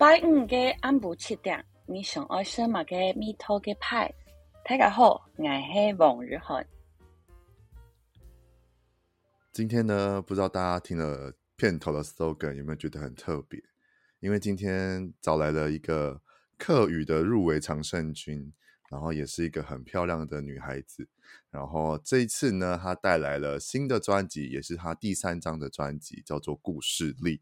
拜五嘅暗部七点，你上爱什么嘅米托嘅派？大家好，我系王雨涵。今天呢，不知道大家听了片头的 slogan 有没有觉得很特别？因为今天找来了一个客语的入围常胜军，然后也是一个很漂亮的女孩子。然后这一次呢，她带来了新的专辑，也是她第三张的专辑，叫做《故事力》。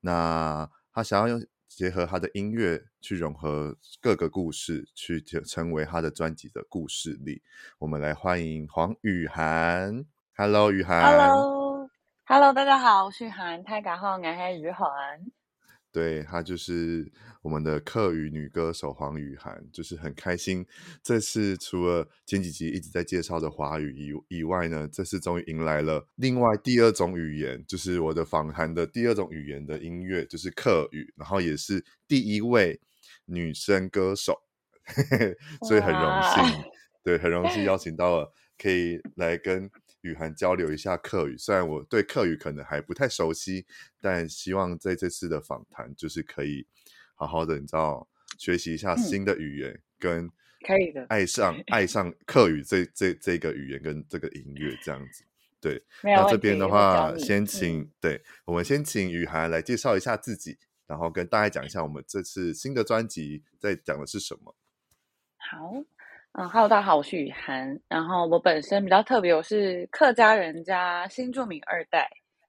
那她想要用。结合他的音乐去融合各个故事，去成为他的专辑的故事里。我们来欢迎黄雨涵。Hello，雨涵。Hello，Hello，大家好，我是雨涵。大家好，我是雨涵。对，她就是我们的客语女歌手黄雨涵，就是很开心。这次除了前几集一直在介绍的华语以以外呢，这次终于迎来了另外第二种语言，就是我的访谈的第二种语言的音乐，就是客语，然后也是第一位女生歌手，所以很荣幸，对，很荣幸邀 请到了，可以来跟。雨涵交流一下客语，虽然我对客语可能还不太熟悉，但希望在这次的访谈就是可以好好的，你知道，学习一下新的语言，嗯、跟可以的爱上爱上客语这这这个语言跟这个音乐这样子。对，那这边的话，先请、嗯、对，我们先请雨涵来介绍一下自己，然后跟大家讲一下我们这次新的专辑在讲的是什么。好。嗯哈喽，大家好，我是雨涵。然后我本身比较特别，我是客家人家新住民二代，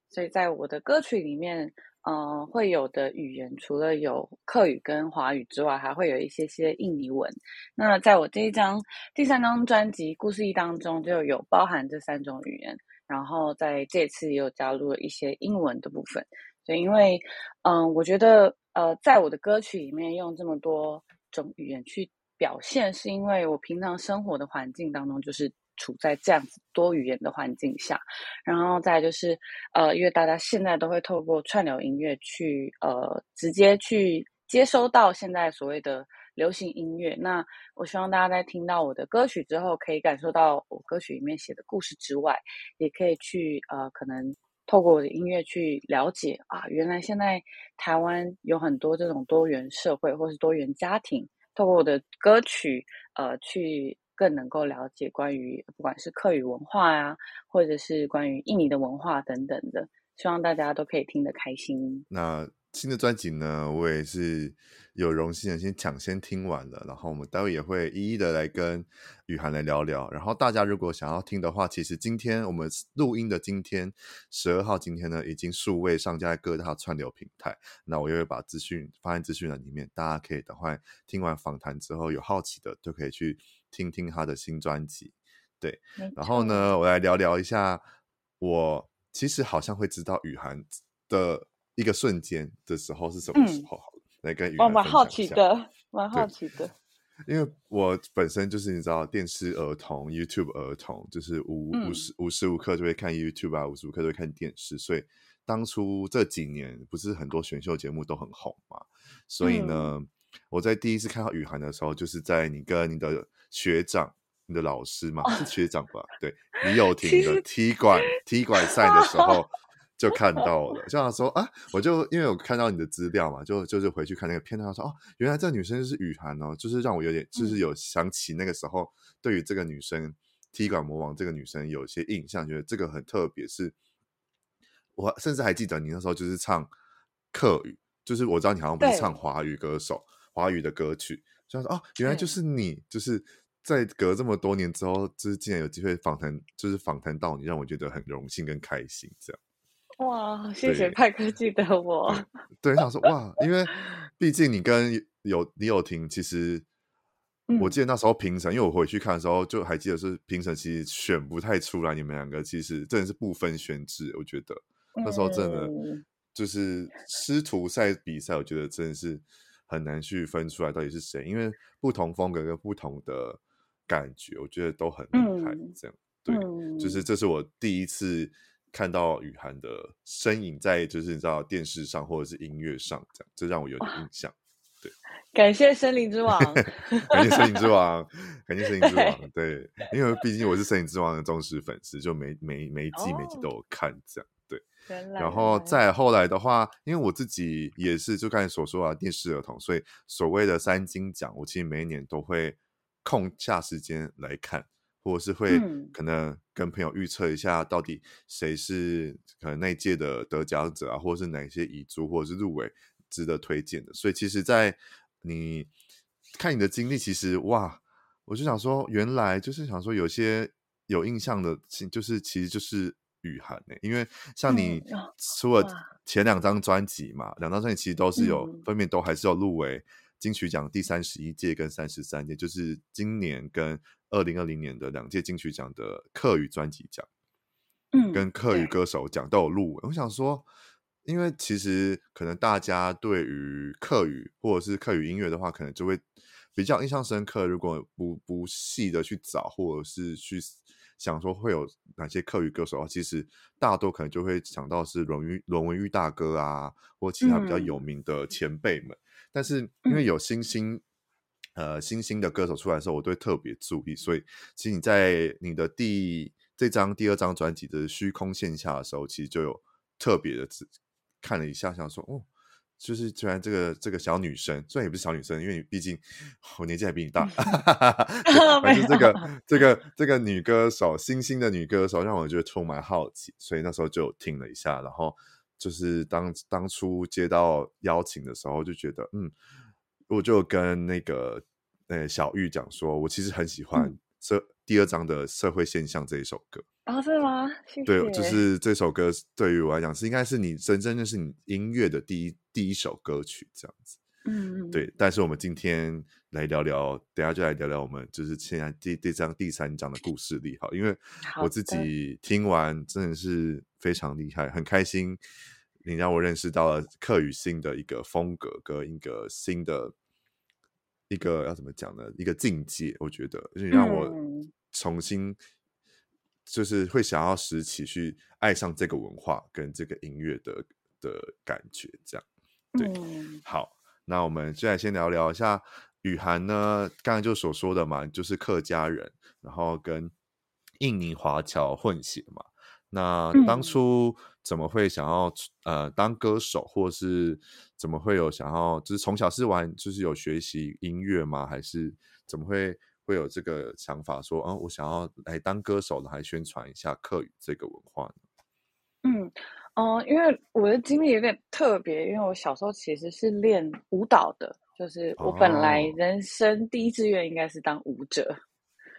所以在我的歌曲里面，嗯、会有的语言除了有客语跟华语之外，还会有一些些印尼文。那在我这一张第三张专辑《故事一》当中，就有包含这三种语言。然后在这次也有加入了一些英文的部分。所以因为，嗯、我觉得，呃，在我的歌曲里面用这么多种语言去。表现是因为我平常生活的环境当中就是处在这样子多语言的环境下，然后再就是呃，因为大家现在都会透过串流音乐去呃直接去接收到现在所谓的流行音乐。那我希望大家在听到我的歌曲之后，可以感受到我歌曲里面写的故事之外，也可以去呃可能透过我的音乐去了解啊，原来现在台湾有很多这种多元社会或是多元家庭。透过我的歌曲，呃，去更能够了解关于不管是客语文化呀、啊，或者是关于印尼的文化等等的，希望大家都可以听得开心。那新的专辑呢，我也是有荣幸的先抢先听完了，然后我们待会也会一一的来跟雨涵来聊聊。然后大家如果想要听的话，其实今天我们录音的今天十二号，今天呢已经数位上架在各大串流平台。那我也会把资讯放在资讯栏里面，大家可以等会听完访谈之后有好奇的就可以去听听他的新专辑。对，然后呢，我来聊聊一下，我其实好像会知道雨涵的。一个瞬间的时候是什么时候？好、嗯，来跟雨涵分享一下。蛮好奇的，蛮好奇的。因为我本身就是你知道，电视儿童、YouTube 儿童，就是无、嗯、无时无时无刻就会看 YouTube 啊，无时无刻都会看电视。所以当初这几年不是很多选秀节目都很红嘛？所以呢，嗯、我在第一次看到雨涵的时候，就是在你跟你的学长、你的老师嘛，是学长吧？对，李友廷的踢馆踢馆赛的时 候。就看到了，就想说啊，我就因为我看到你的资料嘛，就就是回去看那个片段，说哦，原来这个女生是雨涵哦，就是让我有点，就是有想起那个时候对于这个女生踢馆魔王这个女生有些印象，觉得这个很特别。是，我甚至还记得你那时候就是唱客语，就是我知道你好像不是唱华语歌手，华语的歌曲，就说哦，原来就是你，就是在隔这么多年之后，就是竟然有机会访谈，就是访谈到你，让我觉得很荣幸跟开心，这样。哇，谢谢派哥记得我。对，想说哇，因为毕竟你跟有李友廷，其实 我记得那时候评审、嗯，因为我回去看的时候，就还记得是评审其实选不太出来你们两个，其实真的是不分轩輊。我觉得那时候真的就是师徒赛比赛，我觉得真的是很难去分出来到底是谁，因为不同风格跟不同的感觉，我觉得都很厉害。这样、嗯、对、嗯，就是这是我第一次。看到雨涵的身影在，就是你知道电视上或者是音乐上，这样，这让我有点印象。对，感谢森林之王，感谢森林之王，感谢森林之王。对，因为毕竟我是森林之王的忠实粉丝，就每每每一季每一季都有看，这样。对，然后再后来的话，因为我自己也是就刚才所说啊，电视儿童，所以所谓的三金奖，我其实每一年都会空下时间来看，或者是会可能跟朋友预测一下，到底谁是可能那一届的得奖者啊，或者是哪些遗珠，或者是入围值得推荐的。所以其实，在你看你的经历，其实哇，我就想说，原来就是想说有些有印象的，就是其实就是。雨涵呢？因为像你出了前两张专辑嘛，两张专辑其实都是有、嗯、分别都还是有入围金曲奖第三十一届跟三十三届，就是今年跟二零二零年的两届金曲奖的客语专辑奖，嗯，跟客语歌手奖都有入围。我想说，因为其实可能大家对于客语或者是客语音乐的话，可能就会比较印象深刻。如果不不细的去找，或者是去。想说会有哪些客语歌手啊？其实大多可能就会想到是龙玉、龙文玉大哥啊，或其他比较有名的前辈们。嗯、但是因为有新星呃新星的歌手出来的时候，我都会特别注意。所以其实你在你的第这张第二张专辑的虚空线下的时候，其实就有特别的看了一下，想说哦。就是居然这个这个小女生，虽然也不是小女生，因为毕竟我年纪还比你大 反正这个这个这个女歌手，新兴的女歌手，让我觉得充满好奇，所以那时候就听了一下，然后就是当当初接到邀请的时候，就觉得嗯，我就跟那个呃小玉讲说，我其实很喜欢社、嗯、第二章的社会现象这一首歌。哦，是吗？谢谢。对，就是这首歌对于我来讲是应该是你真正认识你音乐的第一第一首歌曲这样子。嗯，对。但是我们今天来聊聊，等下就来聊聊我们就是现在第这张第三章的故事里哈，因为我自己听完真的是非常厉害，很开心，你让我认识到了客语新的一个风格跟一个新的一个要怎么讲呢？一个境界，我觉得，就是让我重新。就是会想要拾起去爱上这个文化跟这个音乐的的感觉，这样对。嗯、好，那我们现在先聊聊一下雨涵呢，刚才就所说的嘛，就是客家人，然后跟印尼华侨混血嘛。那当初怎么会想要呃当歌手，或是怎么会有想要，就是从小是玩，就是有学习音乐吗？还是怎么会？会有这个想法说，啊，我想要来当歌手来宣传一下客语这个文化呢？嗯，哦、呃，因为我的经历有点特别，因为我小时候其实是练舞蹈的，就是我本来人生第一志愿应该是当舞者，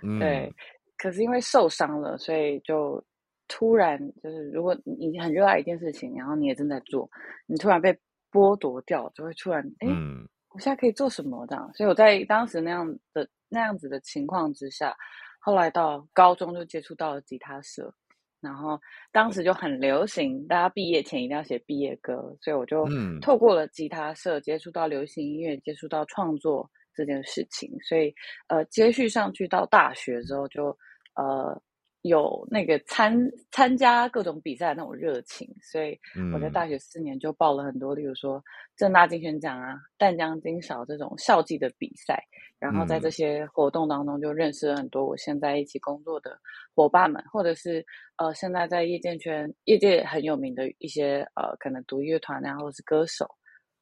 哦、对，嗯、可是因为受伤了，所以就突然就是，如果你很热爱一件事情，然后你也正在做，你突然被剥夺掉，就会突然，哎，嗯、我现在可以做什么这样？所以我在当时那样的。那样子的情况之下，后来到高中就接触到了吉他社，然后当时就很流行，大家毕业前一定要写毕业歌，所以我就透过了吉他社接触到流行音乐，接触到创作这件事情，所以呃，接续上去到大学之后就呃。有那个参参加各种比赛的那种热情，所以我在大学四年就报了很多，例如说正大金选奖啊、淡江金勺这种校际的比赛，然后在这些活动当中就认识了很多我现在一起工作的伙伴们，或者是呃现在在业界圈业界很有名的一些呃可能独乐团啊，或者是歌手，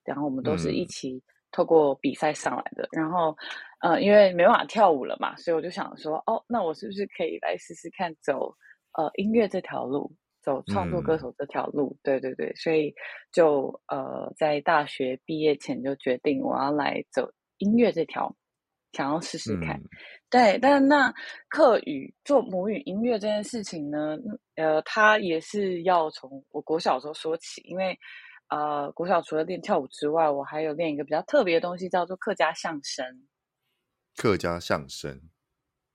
然后我们都是一起透过比赛上来的，然后。呃，因为没办法跳舞了嘛，所以我就想说，哦，那我是不是可以来试试看走呃音乐这条路，走创作歌手这条路？嗯、对对对，所以就呃在大学毕业前就决定我要来走音乐这条，想要试试看。嗯、对，但那客语做母语音乐这件事情呢，呃，它也是要从我国小的时候说起，因为呃国小除了练跳舞之外，我还有练一个比较特别的东西，叫做客家相声。客家相声，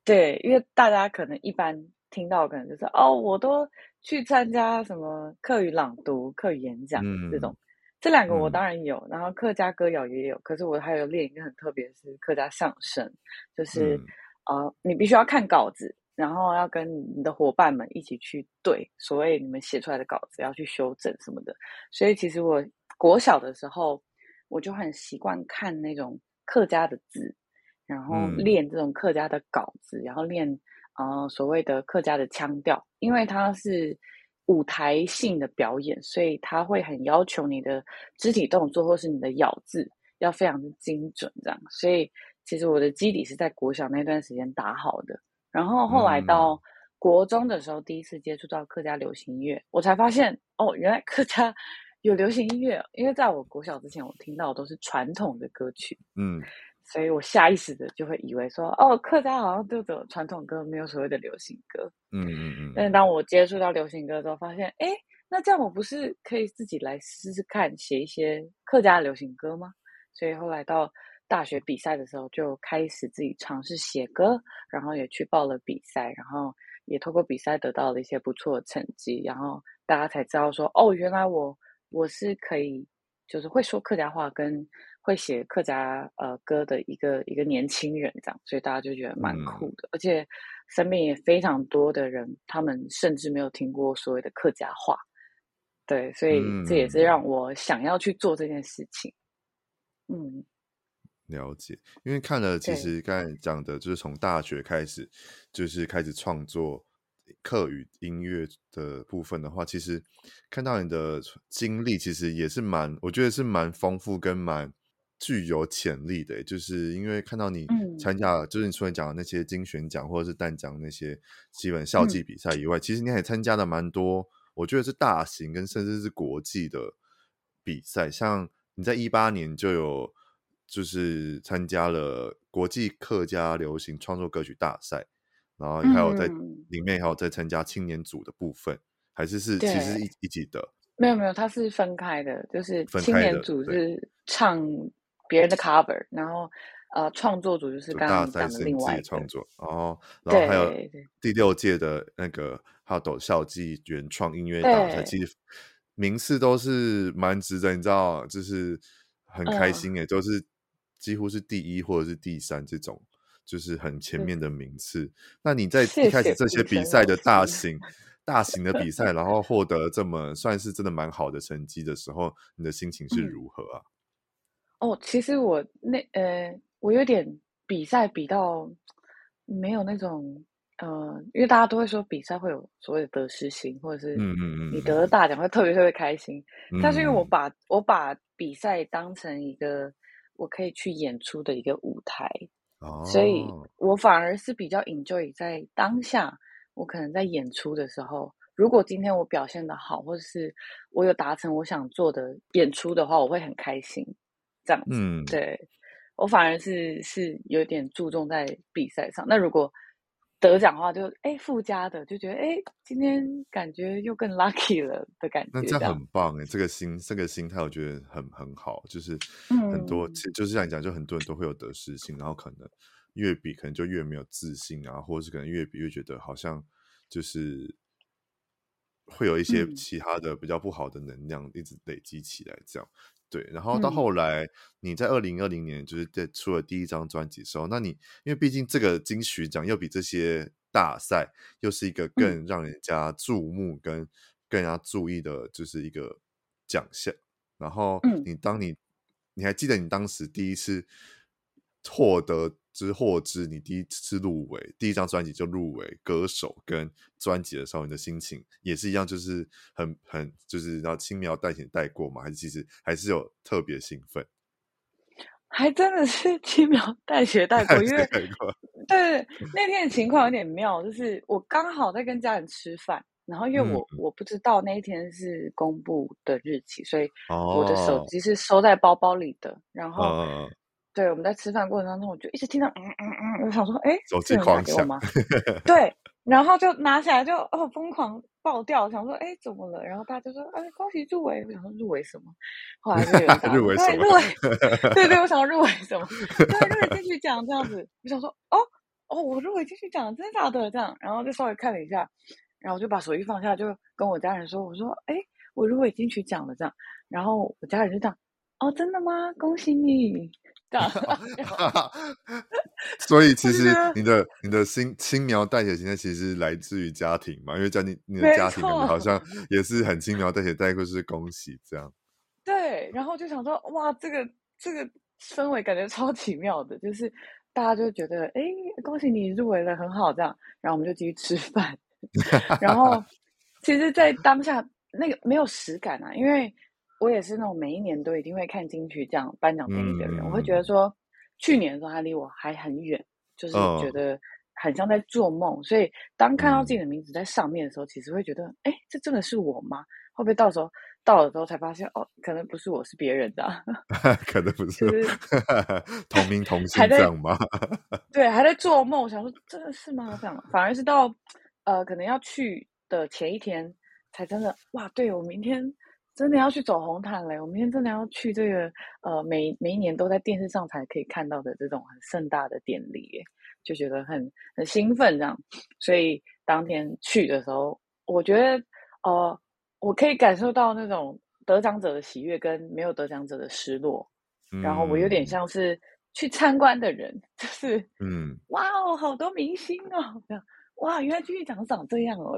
对，因为大家可能一般听到可能就是哦，我都去参加什么课语朗读、课语演讲、嗯、这种，这两个我当然有，嗯、然后客家歌谣也有，可是我还有练一个很特别，是客家相声，就是、嗯、呃，你必须要看稿子，然后要跟你的伙伴们一起去对，所谓你们写出来的稿子要去修正什么的，所以其实我国小的时候我就很习惯看那种客家的字。然后练这种客家的稿子，嗯、然后练呃所谓的客家的腔调，因为它是舞台性的表演，所以他会很要求你的肢体动作或是你的咬字要非常的精准，这样。所以其实我的基底是在国小那段时间打好的，然后后来到国中的时候，第一次接触到客家流行音乐，我才发现哦，原来客家有流行音乐。因为在我国小之前，我听到的都是传统的歌曲，嗯。所以我下意识的就会以为说，哦，客家好像就只有传统歌，没有所谓的流行歌。嗯嗯嗯。但是当我接触到流行歌之后，发现，哎，那这样我不是可以自己来试试看写一些客家流行歌吗？所以后来到大学比赛的时候，就开始自己尝试写歌，然后也去报了比赛，然后也透过比赛得到了一些不错的成绩，然后大家才知道说，哦，原来我我是可以，就是会说客家话跟。会写客家呃歌的一个一个年轻人这样，所以大家就觉得蛮酷的，嗯、而且身边也非常多的人，他们甚至没有听过所谓的客家话，对，所以这也是让我想要去做这件事情。嗯，嗯了解，因为看了其实刚才讲的就是从大学开始就是开始创作课语音乐的部分的话，其实看到你的经历，其实也是蛮，我觉得是蛮丰富跟蛮。具有潜力的，就是因为看到你参加了，嗯、就是你除了讲的那些金选奖或者是淡奖那些基本校际比赛以外，嗯、其实你还参加了蛮多，我觉得是大型跟甚至是国际的比赛。像你在一八年就有就是参加了国际客家流行创作歌曲大赛，然后还有在里面还有在参加青年组的部分，还是是其实一一起的？没有没有，它是分开的，就是青年组是唱。别人的 cover，然后呃，创作组就是刚刚讲的另外创作哦，然后还有第六届的那个哈斗校际原创音乐大赛，其实名次都是蛮值得，你知道，就是很开心诶，都、嗯、是几乎是第一或者是第三这种，就是很前面的名次。嗯、那你在一开始这些比赛的大 型大型的比赛，然后获得这么算是真的蛮好的成绩的时候，你的心情是如何啊？嗯哦，其实我那呃，我有点比赛比到没有那种呃，因为大家都会说比赛会有所谓的得失心，或者是你得了大奖会特别特别开心。嗯嗯嗯，但是因为我把我把比赛当成一个我可以去演出的一个舞台，哦，所以我反而是比较 enjoy 在当下。我可能在演出的时候，如果今天我表现的好，或者是我有达成我想做的演出的话，我会很开心。这样子，嗯，对，我反而是是有点注重在比赛上。那如果得奖的话就，就哎附加的，就觉得哎今天感觉又更 lucky 了的感觉。那这样很棒哎，这个心这个心态我觉得很很好。就是很多，嗯、其实就是像你讲，就很多人都会有得失心，然后可能越比可能就越没有自信啊，或者是可能越比越觉得好像就是会有一些其他的比较不好的能量一直累积起来，这样。对，然后到后来，你在二零二零年就是在出了第一张专辑的时候，嗯、那你因为毕竟这个金曲奖又比这些大赛又是一个更让人家注目跟更加注意的，就是一个奖项。然后你当你你还记得你当时第一次获得？之获知你第一次入围，第一张专辑就入围歌手跟专辑的时候，你的心情也是一样，就是很很就是然后轻描淡写带过嘛，还是其实还是有特别兴奋？还真的是轻描淡写带过，因为 对那天的情况有点妙，就是我刚好在跟家人吃饭，然后因为我、嗯、我不知道那一天是公布的日期，所以我的手机是收在包包里的，哦、然后。哦对，我们在吃饭过程当中，我就一直听到嗯嗯嗯，我想说，哎，手机狂响吗？对，然后就拿起来就哦疯狂爆掉，想说，哎，怎么了？然后大家就说，哎，恭喜入围！我想说入围什么？后来就 入围什么？对，入围，对对，我想要入围什么？对，入围金曲奖这样子。我想说，哦哦，我入围金曲奖，真的假的？这样，然后就稍微看了一下，然后我就把手机放下，就跟我家人说，我说，哎，我入围金曲奖了，这样。然后我家人就这样，哦，真的吗？恭喜你！所以其实你的你的心轻描淡写，现在其实来自于家庭嘛，因为家庭你的家庭好像也是很轻描淡写带过是恭喜这样。对，然后就想说哇，这个这个氛围感觉超奇妙的，就是大家就觉得哎，恭喜你入围了，很好这样，然后我们就继续吃饭，然后 其实，在当下那个没有实感啊，因为我也是那种每一年都一定会看金曲奖颁奖典礼的人，嗯、我会觉得说，去年的时候他离我还很远，就是觉得很像在做梦。哦、所以当看到自己的名字在上面的时候，嗯、其实会觉得，哎，这真的是我吗？会不会到时候到了之后才发现，哦，可能不是我，是别人的、啊，可能不是，就是、同名同姓这样吗？对，还在做梦，想说真的是吗？这样，反而是到呃，可能要去的前一天，才真的哇，对，我明天真的要去走红毯嘞！我明天真的要去这个呃，每每一年都在电视上才可以看到的这种很盛大的典礼耶，就觉得很很兴奋这样。所以当天去的时候，我觉得呃。我可以感受到那种得奖者的喜悦跟没有得奖者的失落，嗯、然后我有点像是去参观的人，就是嗯，哇哦，好多明星哦，哇，原来金曲奖长这样哦，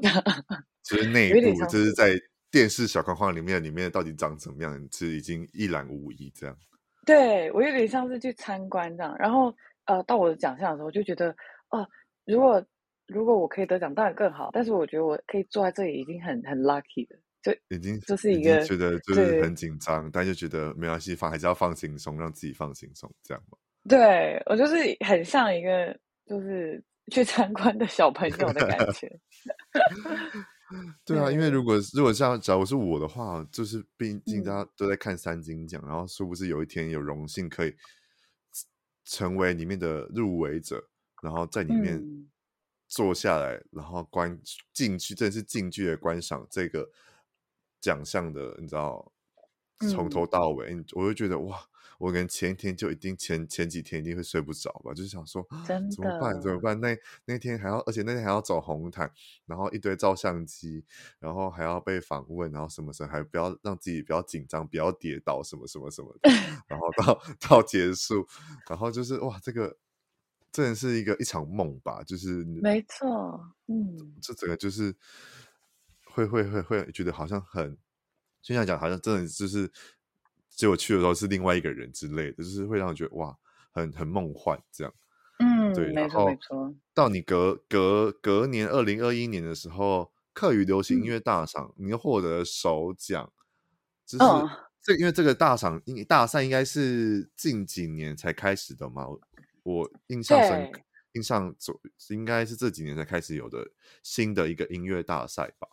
其实内部就是在电视小框框里面，里面到底长怎么样，其实已经一览无遗这样。对，我有点像是去参观这样，然后呃，到我的奖项的时候，我就觉得哦、呃，如果如果我可以得奖，当然更好，但是我觉得我可以坐在这里已经很很 lucky 了。就已经就是一个觉得就是很紧张，但就觉得没关系，放还是要放轻松，让自己放轻松，这样嘛。对，我就是很像一个就是去参观的小朋友的感觉。对啊，因为如果如果像假如是我的话，就是毕竟大家都在看三金奖，嗯、然后是不是有一天有荣幸可以成为里面的入围者，然后在里面坐下来，嗯、然后观近距，真的是近距的观赏这个。奖项的，你知道，从头到尾，嗯、我就觉得哇，我可能前一天就一定前前几天一定会睡不着吧，就是想说，怎么办？怎么办？那那天还要，而且那天还要走红毯，然后一堆照相机，然后还要被访问，然后什么什么还不要让自己比较紧张，不要跌倒，什么什么什么的，然后到到结束，然后就是哇，这个真的是一个一场梦吧，就是没错，嗯，这整个就是。会会会会觉得好像很，就像讲好像真的就是，结果去的时候是另外一个人之类的，就是会让人觉得哇，很很梦幻这样。嗯，对，没错没错。到你隔隔隔年二零二一年的时候，课余流行音乐大赏，嗯、你又获得首奖，就是、哦、这因为这个大赏应大赛应该是近几年才开始的嘛，我印象深刻，印象走应该是这几年才开始有的新的一个音乐大赛吧。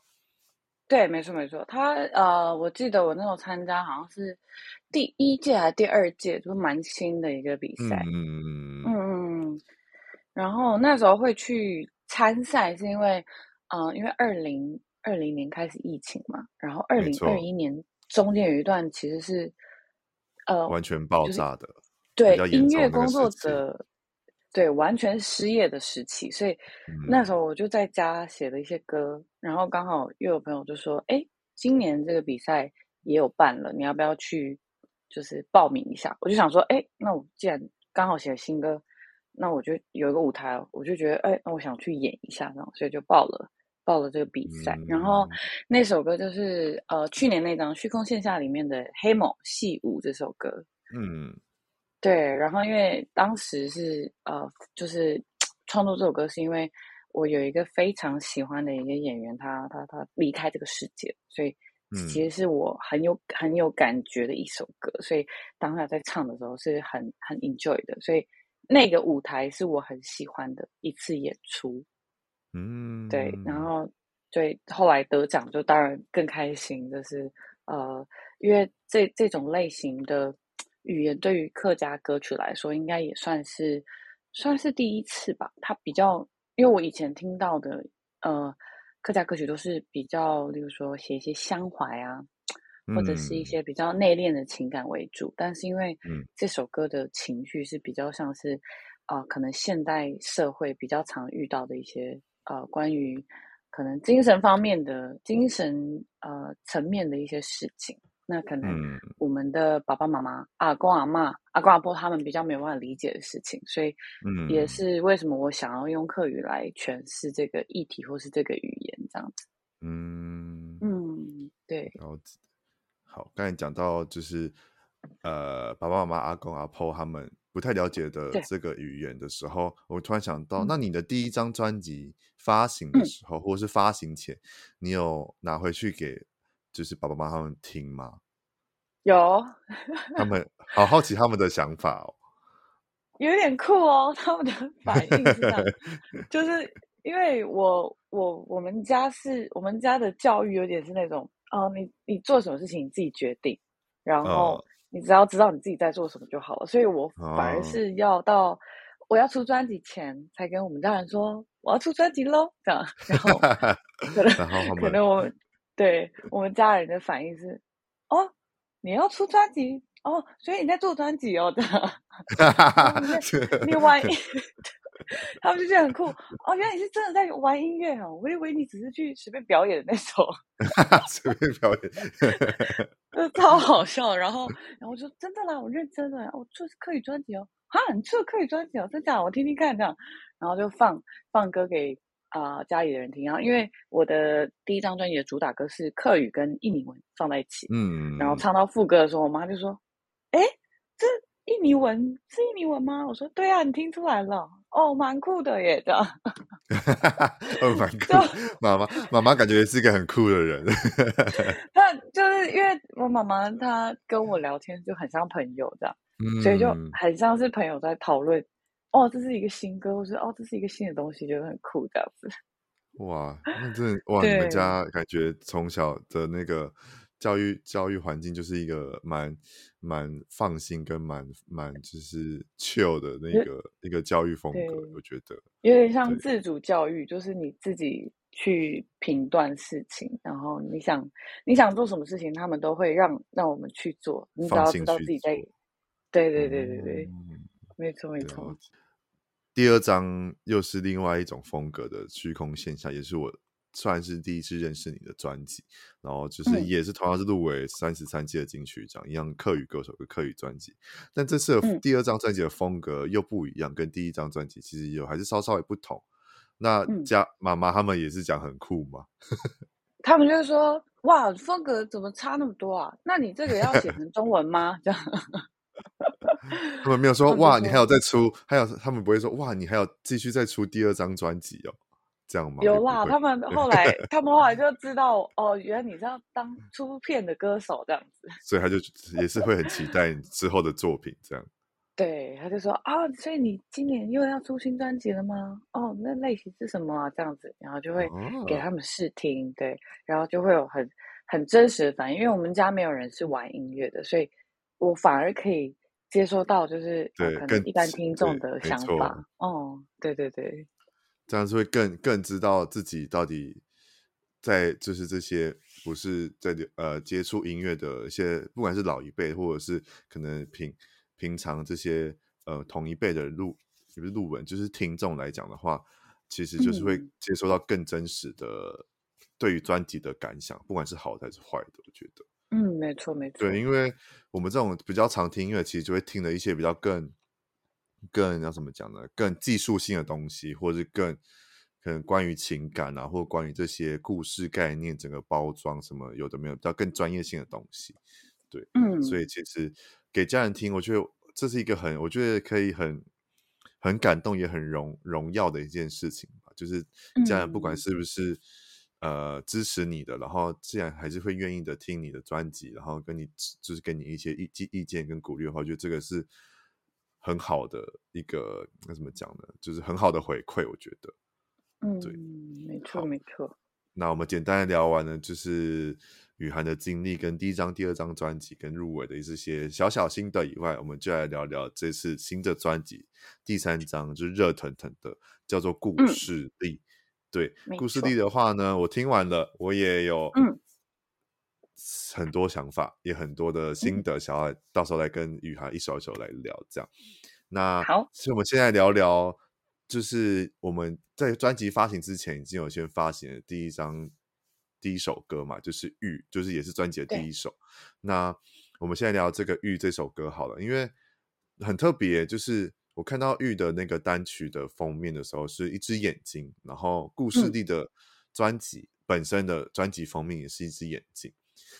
对，没错没错，他呃，我记得我那时候参加好像是第一届还是第二届，就是蛮新的一个比赛。嗯嗯嗯。然后那时候会去参赛，是因为嗯、呃，因为二零二零年开始疫情嘛，然后二零二一年中间有一段其实是呃完全爆炸的，对音乐工作者。对，完全失业的时期，所以那时候我就在家写了一些歌，嗯、然后刚好又有朋友就说：“哎，今年这个比赛也有办了，你要不要去？就是报名一下？”我就想说：“哎，那我既然刚好写了新歌，那我就有一个舞台，我就觉得，哎，那我想去演一下，然后所以就报了报了这个比赛。嗯、然后那首歌就是呃去年那张《虚空线下》里面的《黑某戏舞》这首歌。嗯。对，然后因为当时是呃，就是 创作这首歌，是因为我有一个非常喜欢的一个演员，他他他离开这个世界，所以其实是我很有很有感觉的一首歌，所以当下在唱的时候是很很 enjoy 的，所以那个舞台是我很喜欢的一次演出。嗯，对，然后对后来得奖就当然更开心，就是呃，因为这这种类型的。语言对于客家歌曲来说，应该也算是算是第一次吧。它比较，因为我以前听到的呃客家歌曲都是比较，例如说写一些乡怀啊，或者是一些比较内敛的情感为主。嗯、但是因为这首歌的情绪是比较像是啊、呃，可能现代社会比较常遇到的一些呃关于可能精神方面的精神呃层面的一些事情。那可能我们的爸爸妈妈、嗯、阿公阿妈、阿公阿婆他们比较没有办法理解的事情，所以也是为什么我想要用客语来诠释这个议题或是这个语言这样子。嗯嗯，对。然后好，刚才讲到就是呃爸爸妈妈、阿公、阿婆他们不太了解的这个语言的时候，我突然想到，那你的第一张专辑发行的时候，嗯、或者是发行前，你有拿回去给就是爸爸妈妈他们听吗？有，他们好好奇他们的想法哦，有点酷哦，他们的反应是这样，就是因为我我我们家是我们家的教育有点是那种哦，你你做什么事情你自己决定，然后你只要知道你自己在做什么就好了，所以我反而是要到我要出专辑前才跟我们家人说我要出专辑喽，这样，然后可能可能我们对我们家人的反应是哦。你要出专辑哦，所以你在做专辑哦的，你，你玩，他们就觉得很酷哦。原来你是真的在玩音乐哦，我以为你只是去随便表演的那种，随便表演，就超好笑。然后，然后我说真的啦，我认真的，我出客语专辑哦，哈，你出了客语专辑哦，真假？我听听看这样，然后就放放歌给。啊、呃，家里的人听啊，因为我的第一张专辑的主打歌是客语跟印尼文放在一起，嗯，然后唱到副歌的时候，我妈就说：“哎，这印尼文是印尼文吗？”我说：“对啊，你听出来了，哦，蛮酷的耶，这样。”哦，蛮酷。妈妈，妈妈感觉是一个很酷的人。那就是因为我妈妈她跟我聊天就很像朋友这样，嗯，所以就很像是朋友在讨论。哦，这是一个新歌，或是哦，这是一个新的东西，觉得很酷这样子。哇，那真的哇！你们家感觉从小的那个教育教育环境就是一个蛮蛮放心跟蛮蛮就是 chill 的那个一个教育风格，我觉得有点像自主教育，就是你自己去评断事情，然后你想你想做什么事情，他们都会让让我们去做，你只要知道自己在。对对对对对，嗯、没错没错。第二张又是另外一种风格的虚空现象，也是我算是第一次认识你的专辑，然后就是也是同样是入围三十三届的金曲奖，一样客语歌手跟客语专辑，但这次第二张专辑的风格又不一样，跟第一张专辑其实有还是稍稍微不同。那家妈妈他们也是讲很酷吗？他们就是说，哇，风格怎么差那么多啊？那你这个要写成中文吗？这样。他们没有说哇，你还有再出，还有他们不会说哇，你还有继续再出第二张专辑哦，这样吗？有啦，他们后 来他们后来就知道哦，原来你是要当出片的歌手这样子，所以他就也是会很期待之后的作品这样。对，他就说啊，所以你今年又要出新专辑了吗？哦，那类型是什么啊？这样子，然后就会给他们试听，对，然后就会有很很真实的反应，因为我们家没有人是玩音乐的，所以我反而可以。接收到就是对，可能一般听众的想法。哦，对对对，这样是会更更知道自己到底在就是这些不是在呃接触音乐的一些，不管是老一辈或者是可能平平常这些呃同一辈的路就是录文，就是听众来讲的话，其实就是会接收到更真实的对于专辑的感想，嗯、不管是好的还是坏的，我觉得。嗯，没错没错。对，因为我们这种比较常听音乐，其实就会听的一些比较更更要怎么讲呢？更技术性的东西，或者是更可能关于情感啊，或者关于这些故事概念、整个包装什么有的没有，比较更专业性的东西。对，嗯，所以其实给家人听，我觉得这是一个很，我觉得可以很很感动，也很荣荣耀的一件事情吧。就是家人不管是不是。呃，支持你的，然后自然还是会愿意的听你的专辑，然后跟你就是给你一些意意见跟鼓励的话，我觉得这个是很好的一个那怎么讲呢？就是很好的回馈，我觉得。嗯，对，没错没错。那我们简单的聊完了，就是雨涵的经历跟第一张、第二张专辑跟入围的一些小小心得以外，我们就来聊聊这次新的专辑第三张，就是热腾腾的，叫做《故事力》。嗯对，故事力的话呢，我听完了，我也有很多想法，嗯、也很多的心得，想要到时候来跟雨涵一首一首来聊。这样，那好，所以我们现在聊聊，就是我们在专辑发行之前已经有先发行的第一张第一首歌嘛，就是《玉》，就是也是专辑的第一首。那我们现在聊这个《玉》这首歌好了，因为很特别，就是。我看到玉的那个单曲的封面的时候，是一只眼睛，然后故事力的专辑本身的专辑封面也是一只眼睛。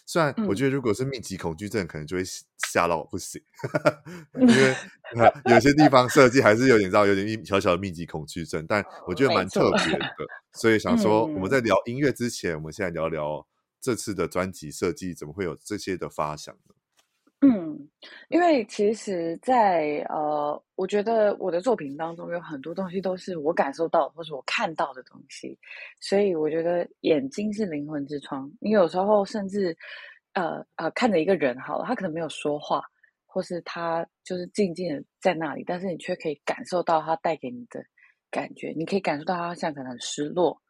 虽然我觉得如果是密集恐惧症，可能就会吓到我不行，因为 有些地方设计还是有点绕有点小小的密集恐惧症，但我觉得蛮特别的，所以想说我们在聊音乐之前，嗯、我们现在聊聊这次的专辑设计怎么会有这些的发想呢？因为其实在，在呃，我觉得我的作品当中有很多东西都是我感受到或是我看到的东西，所以我觉得眼睛是灵魂之窗。你有时候甚至呃呃看着一个人好了，他可能没有说话，或是他就是静静的在那里，但是你却可以感受到他带给你的感觉。你可以感受到他现在可能很失落，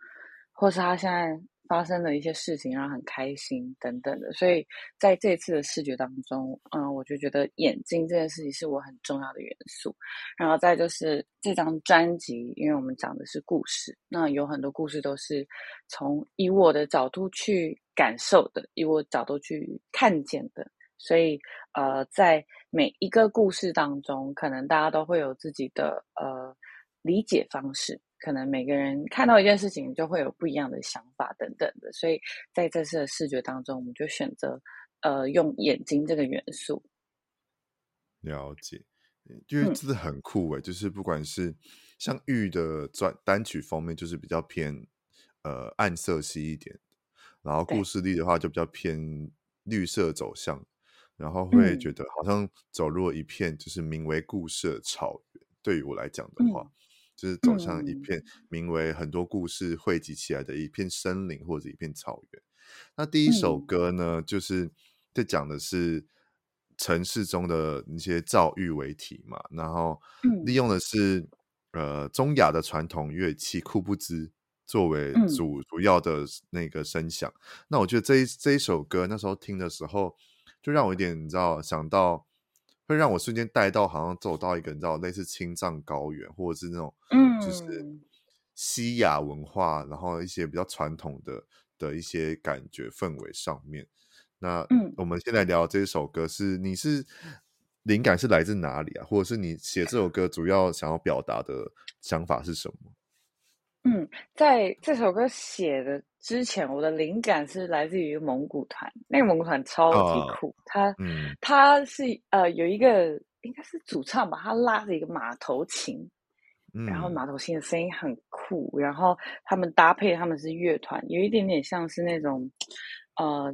或是他现在。发生了一些事情，让他很开心等等的，所以在这次的视觉当中，嗯，我就觉得眼睛这件事情是我很重要的元素。然后再就是这张专辑，因为我们讲的是故事，那有很多故事都是从以我的角度去感受的，以我角度去看见的，所以呃，在每一个故事当中，可能大家都会有自己的呃理解方式。可能每个人看到一件事情就会有不一样的想法等等的，所以在这次的视觉当中，我们就选择呃用眼睛这个元素。了解，因为真的很酷诶、嗯，就是不管是像玉的专单曲封面，就是比较偏呃暗色系一点，然后故事力的话就比较偏绿色走向，然后会觉得好像走入了一片就是名为故事的草原。对于我来讲的话。嗯就是走向一片名为很多故事汇集起来的一片森林或者一片草原。那第一首歌呢，嗯、就是在讲的是城市中的一些躁郁为题嘛，然后利用的是、嗯、呃中亚的传统乐器库布兹作为主、嗯、主要的那个声响。那我觉得这一这一首歌那时候听的时候，就让我有点你知道想到。会让我瞬间带到，好像走到一个你知道类似青藏高原，或者是那种，嗯，就是西亚文化，然后一些比较传统的的一些感觉氛围上面。那，嗯，我们现在聊这首歌是，你是灵感是来自哪里啊？或者是你写这首歌主要想要表达的想法是什么？嗯，在这首歌写的之前，我的灵感是来自于蒙古团，那个蒙古团超级酷，他、哦、他、嗯、是呃有一个应该是主唱吧，他拉着一个马头琴，嗯、然后马头琴的声音很酷，然后他们搭配他们是乐团，有一点点像是那种呃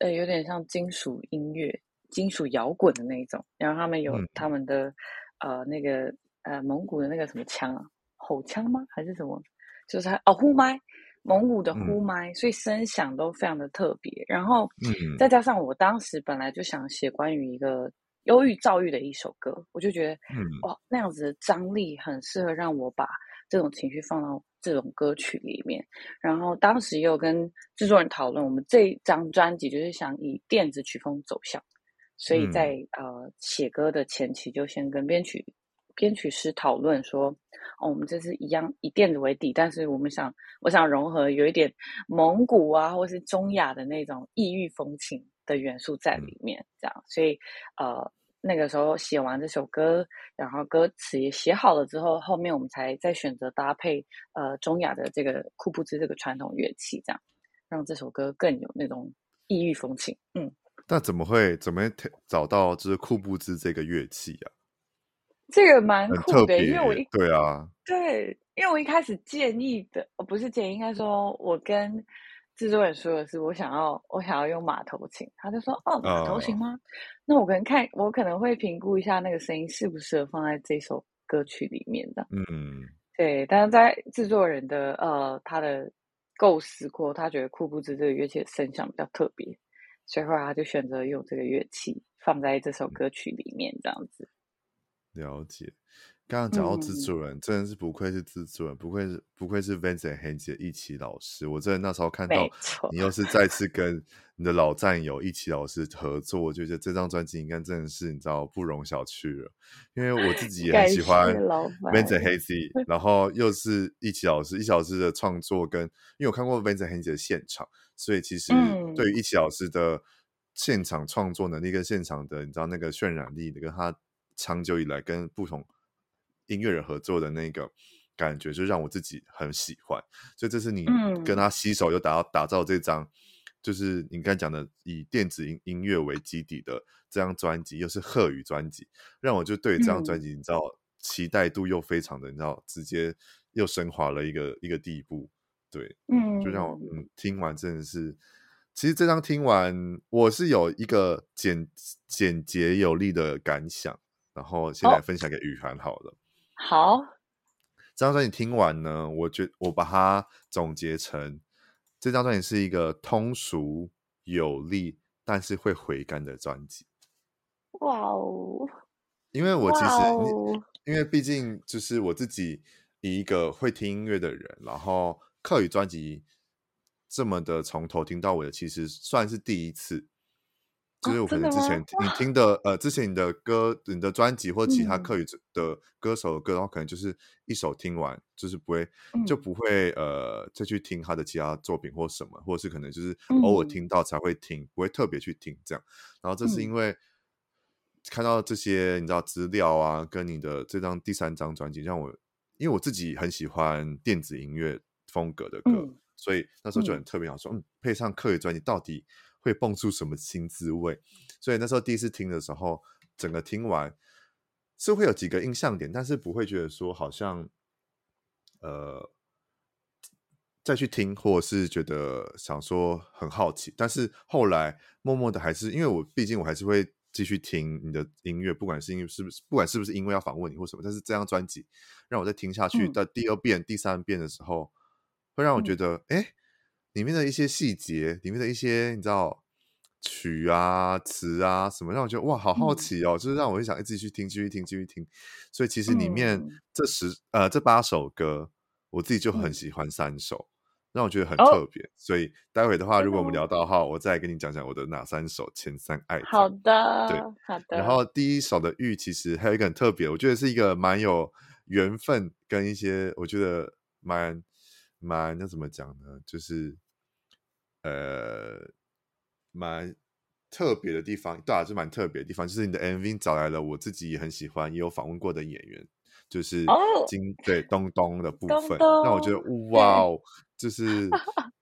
呃有点像金属音乐、金属摇滚的那种，然后他们有他们的、嗯、呃那个呃蒙古的那个什么枪啊，吼枪吗？还是什么？就是哦，呼麦，蒙古的呼麦，嗯，所以声响都非常的特别。然后，嗯，再加上我当时本来就想写关于一个忧郁、躁郁的一首歌，我就觉得，嗯，哇，那样子的张力很适合让我把这种情绪放到这种歌曲里面。然后当时也有跟制作人讨论，我们这张专辑就是想以电子曲风走向，所以在，嗯，呃写歌的前期就先跟编曲。编曲师讨论说：“哦，我们这是一样以电子为底，但是我们想，我想融合有一点蒙古啊，或是中亚的那种异域风情的元素在里面，这样。所以，呃，那个时候写完这首歌，然后歌词也写好了之后，后面我们才再选择搭配呃中亚的这个库布兹这个传统乐器，这样让这首歌更有那种异域风情。嗯，那怎么会怎么找到就是库布兹这个乐器啊？”这个蛮酷的，因为我一对啊，对，因为我一开始建议的，哦，不是建议，应该说，我跟制作人说的是，我想要，我想要用马头琴，他就说，哦，马头琴吗？哦、那我可能看，我可能会评估一下那个声音适不适合放在这首歌曲里面的，嗯，对，但是在制作人的呃他的构思过，他觉得库布兹这个乐器的声响比较特别，所以后来他就选择用这个乐器放在这首歌曲里面，这样子。了解，刚刚讲到制作人，嗯，真的是不愧是制作人，不愧是不愧是 Vincent Hennessy 的一起老师。我真的那时候看到你又是再次跟你的老战友一起老师合作，我觉得这张专辑应该真的是你知道不容小觑了。因为我自己也很喜欢 Vincent Hennessy，然后又是一起老师，一起老师的创作跟因为我看过 Vincent Hennessy 的现场，所以其实对于一起老师的现场创作能力跟现场的你知道那个渲染力跟他。长久以来跟不同音乐人合作的那个感觉，就让我自己很喜欢。所以这是你跟他携手又打打造这张就是你刚才讲的以电子音音乐为基底的这张专辑，又是贺语专辑，让我就对这张专辑，你知道、嗯、期待度又非常的，你知道直接又升华了一个一个地步。对，嗯，就让我嗯听完真的是，其实这张听完我是有一个简简洁有力的感想，然后现在分享给雨涵好了。好，这张专辑听完呢，我觉我把它总结成这张专辑是一个通俗有力，但是会回甘的专辑。哇哦！因为我其实，哦、因为毕竟就是我自己以一个会听音乐的人，然后。客语专辑这么的从头听到尾的，其实算是第一次。就是我可能之前你听的呃，之前你的歌、你的专辑或其他客语的歌手的歌，然后可能就是一首听完，就是不会就不会呃再去听他的其他作品或什么，或者是可能就是偶尔听到才会听，不会特别去听这样。然后这是因为看到这些你知道资料啊，跟你的这张第三张专辑，让我因为我自己很喜欢电子音乐。风格的歌，嗯、所以那时候就很特别想说，嗯，嗯，配上客语专辑到底会蹦出什么新滋味？所以那时候第一次听的时候，整个听完是会有几个印象点，但是不会觉得说好像呃再去听，或者是觉得想说很好奇。但是后来默默的还是，因为我毕竟我还是会继续听你的音乐，不管是因为是不是，不管是不是因为要访问你或什么，但是这张专辑让我在听下去到第二遍、嗯、第三遍的时候。会让我觉得，哎、嗯，里面的一些细节，里面的一些你知道曲啊、词啊什么，让我觉得哇，好好奇哦，嗯、就是让我会想一直去听、继续听、继续听。所以其实里面这十、嗯、呃这八首歌，我自己就很喜欢三首，嗯、让我觉得很特别。哦、所以待会的话，如果我们聊到的话，我再跟你讲讲我的哪三首前三爱。好的，对，好的。然后第一首的玉，其实还有一个很特别，我觉得是一个蛮有缘分跟一些，我觉得蛮。蛮那怎么讲呢？就是呃，蛮特别的地方，对啊，是蛮特别的地方。就是你的 MV 找来了我自己也很喜欢，也有访问过的演员，就是金、oh, 对东东的部分，让东我觉得哇哦，就是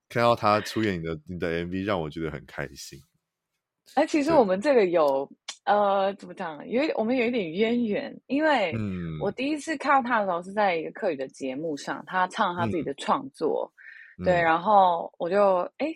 看到他出演你的你的 MV，让我觉得很开心。哎，其实我们这个有。呃，怎么讲？因为我们有一点渊源，因为我第一次看到他的时候是在一个课语的节目上，他唱他自己的创作，嗯、对，然后我就哎，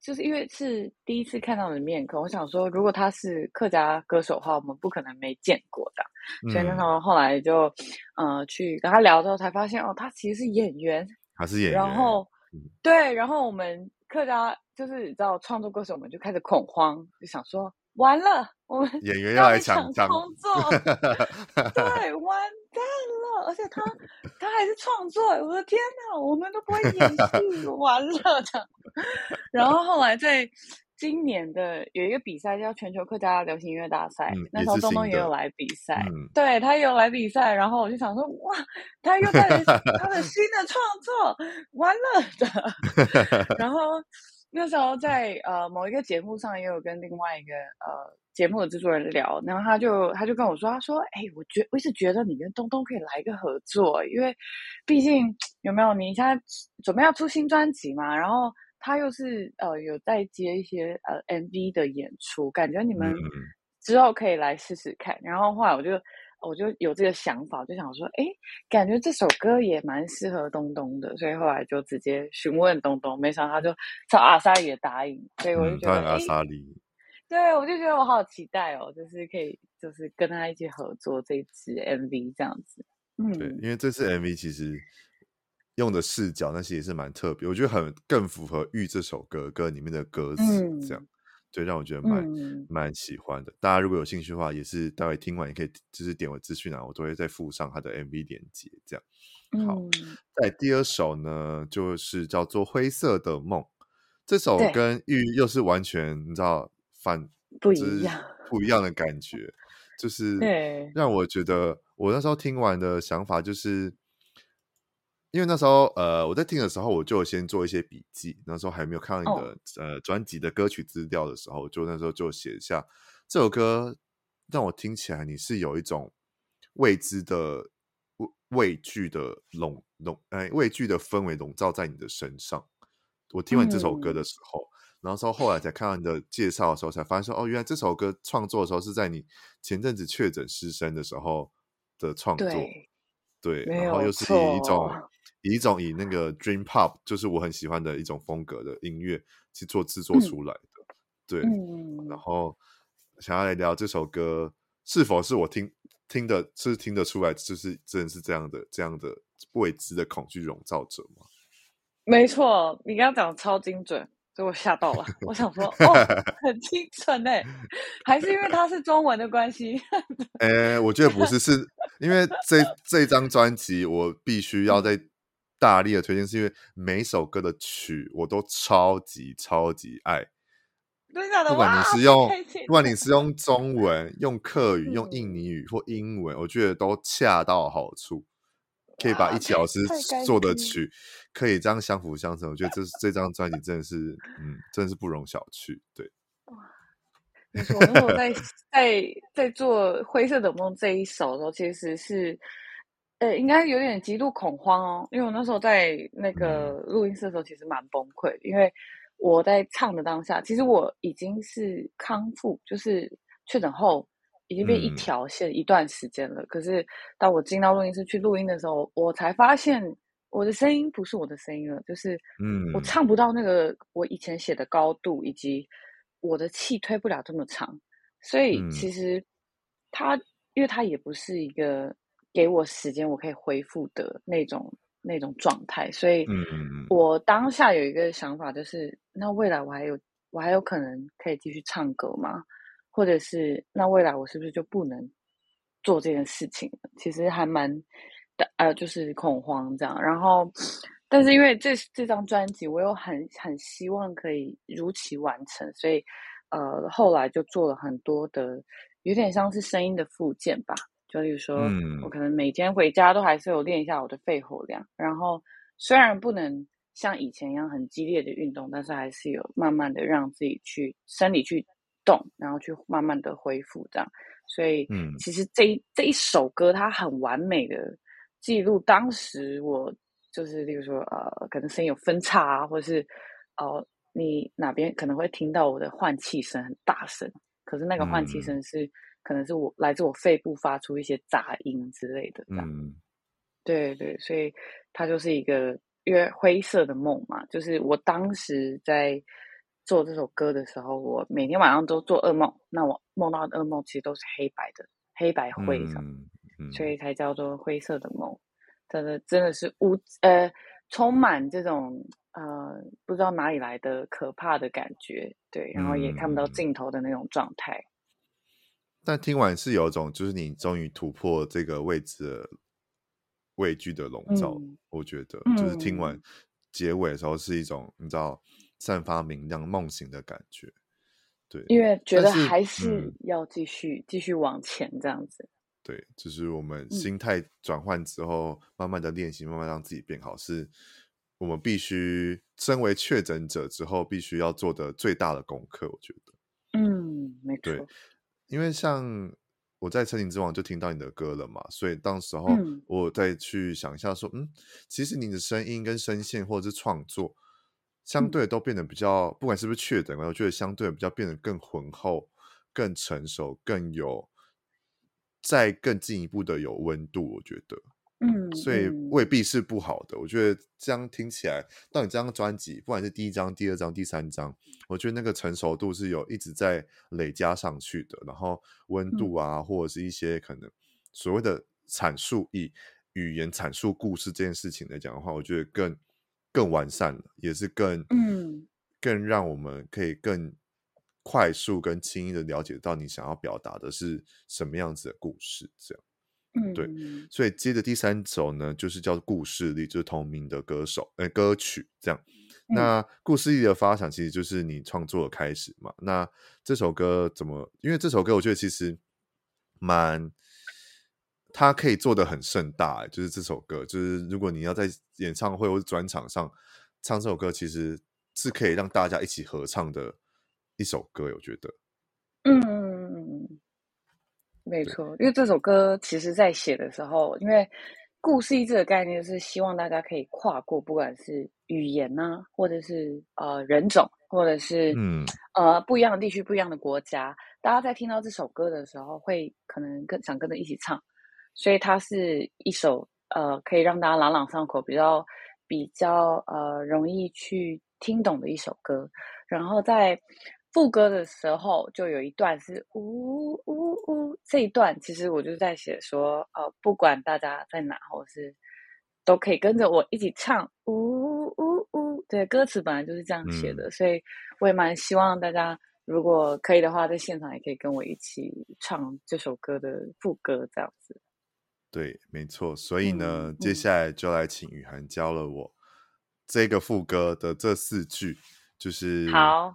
就是因为是第一次看到你的面孔，我想说，如果他是客家歌手的话，我们不可能没见过的，嗯、所以那时候后来就呃去跟他聊之后，才发现哦，他其实是演员，他是演员，然后、嗯、对，然后我们客家就是你知道创作歌手，我们就开始恐慌，就想说。完了，我们演员要来抢工 作，对，完蛋了！而且他他还是创作，我的天哪，我们都不会演戏，完了的。然后后来在今年的有一个比赛叫全球客家流行音乐大赛，嗯、那时候东东也有来比赛，嗯、对他也有来比赛。然后我就想说，哇，他又带来他的新的创作，完了的。然后。那时候在呃某一个节目上，也有跟另外一个呃节目的制作人聊，然后他就他就跟我说，他说：“哎，我觉我一直觉得你跟东东可以来一个合作，因为毕竟有没有你现在准备要出新专辑嘛，然后他又是呃有在接一些呃 MV 的演出，感觉你们之后可以来试试看。然后后来我就。我就有这个想法，就想说，哎，感觉这首歌也蛮适合东东的，所以后来就直接询问东东，没想到他就找阿莎也答应，所以我就觉得，嗯、阿莎莉，对，我就觉得我好期待哦，就是可以，就是跟他一起合作这支 MV 这样子，嗯，对，因为这次 MV 其实用的视角那些也是蛮特别，我觉得很更符合《玉》这首歌歌里面的歌词这样。嗯对，让我觉得蛮、嗯、蛮喜欢的。大家如果有兴趣的话，也是待会听完也可以，就是点我资讯啊，我都会再附上他的 MV 链接。这样好。在、嗯、第二首呢，就是叫做《灰色的梦》。这首跟玉又是完全你知道反不一样不一样的感觉，就是让我觉得我那时候听完的想法就是。因为那时候，呃，我在听的时候，我就先做一些笔记。那时候还没有看到你的、oh. 呃专辑的歌曲资料的时候，就那时候就写下这首歌，让我听起来你是有一种未知的畏畏惧的笼笼，哎，畏惧的氛围笼罩在你的身上。我听完这首歌的时候，然后说后来才看到你的介绍的时候，才发现说哦，原来这首歌创作的时候是在你前阵子确诊失声的时候的创作，对，对，然后又是以一种以一种以那个 dream pop，就是我很喜欢的一种风格的音乐去做制作出来的，嗯、对、嗯，然后想要来聊这首歌是否是我听听的，是听得出来，就是真的是这样的这样的未知的恐惧笼罩着吗？没错，你刚刚讲的超精准，所以我吓到了。我想说，哦，很清纯诶，还是因为它是中文的关系？哎、欸，我觉得不是，是因为这这张专辑我必须要在大力的推荐，是因为每首歌的曲我都超级超级爱。不管你是用，不管你是用中文、用客语、用印尼语或英文，我觉得都恰到好处。可以把一起老师做的曲，可以这样相辅相成。我觉得这这张专辑真的是，嗯，真的是不容小觑。对，哇，没错，那时候在在在做灰色的梦这一首的时候，其实是，呃，应该有点极度恐慌哦，因为我那时候在那个录音室的时候，其实蛮崩溃，因为我在唱的当下，其实我已经是康复，就是确诊后。已经变一条线一段时间了，嗯，可是当我进到录音室去录音的时候，我才发现我的声音不是我的声音了，就是嗯，我唱不到那个我以前写的高度，以及我的气推不了这么长，所以其实他，因为他也不是一个给我时间我可以恢复的那种那种状态，所以我当下有一个想法，就是那未来我还有我还有可能可以继续唱歌吗？或者是那未来我是不是就不能做这件事情了？其实还蛮的，呃，就是恐慌这样。然后，但是因为这这张专辑，我又很很希望可以如期完成，所以呃，后来就做了很多的，有点像是声音的附件吧。就例如说，我可能每天回家都还是有练一下我的肺活量。然后，虽然不能像以前一样很激烈的运动，但是还是有慢慢的让自己去生理去。动，然后去慢慢的恢复，这样，所以，嗯，其实这一这一首歌，它很完美的记录当时我就是，例如说，呃，可能声音有分叉啊，或者是，呃，你哪边可能会听到我的换气声很大声，可是那个换气声是、嗯、可能是我来自我肺部发出一些杂音之类的，这样，嗯，对对，所以它就是一个因为灰色的梦嘛，就是我当时在。做这首歌的时候，我每天晚上都做噩梦。那我梦到的噩梦其实都是黑白的，黑白灰的，嗯嗯，所以才叫做灰色的梦。真的真的是无呃，充满这种呃不知道哪里来的可怕的感觉，对，然后也看不到尽头的那种状态。嗯，但听完是有一种，就是你终于突破这个位置的畏惧的笼罩，嗯。我觉得，就是听完结尾的时候是一种，你知道。散发明亮梦醒的感觉，对，因为觉得还是要继续继、嗯、续往前这样子。对，就是我们心态转换之后，嗯、慢慢的练习，慢慢让自己变好，是我们必须身为确诊者之后必须要做的最大的功课。我觉得，嗯，没错。对，因为像我在《森林之王》就听到你的歌了嘛，所以当时候我再去想一下说，嗯，嗯，其实你的声音跟声线或者是创作。相对都变得比较，不管是不是确诊，我觉得相对比较变得更浑厚、更成熟、更有再更进一步的有温度。我觉得，嗯，所以未必是不好的。我觉得这样听起来，到你这张专辑，不管是第一张、第二张、第三张，我觉得那个成熟度是有一直在累加上去的。然后温度啊，或者是一些可能所谓的阐述以语言阐述故事这件事情来讲的话，我觉得更。更完善了，也是更嗯，更让我们可以更快速、跟轻易的了解到你想要表达的是什么样子的故事，这样，嗯，对。所以接着第三首呢，就是叫《故事力》，就是同名的歌手，呃，歌曲这样。嗯、那《故事力》的发展其实就是你创作的开始嘛。那这首歌怎么？因为这首歌我觉得其实蛮。他可以做的很盛大，就是这首歌，就是如果你要在演唱会或者专场上唱这首歌，其实是可以让大家一起合唱的一首歌，我觉得。嗯，没错，因为这首歌其实在写的时候，因为故事这个概念是希望大家可以跨过，不管是语言呐、啊，或者是呃人种，或者是嗯呃不一样的地区、不一样的国家，大家在听到这首歌的时候，会可能跟想跟着一起唱，所以它是一首呃可以让大家朗朗上口、比较比较呃容易去听懂的一首歌。然后在副歌的时候，就有一段是呜呜呜，这一段其实我就是在写说，呃，不管大家在哪，或是都可以跟着我一起唱呜呜呜。对，歌词本来就是这样写的，嗯、所以我也蛮希望大家如果可以的话，在现场也可以跟我一起唱这首歌的副歌，这样子。对，没错。所以呢，嗯、接下来就来请雨涵教了我这个副歌的这四句，就是好。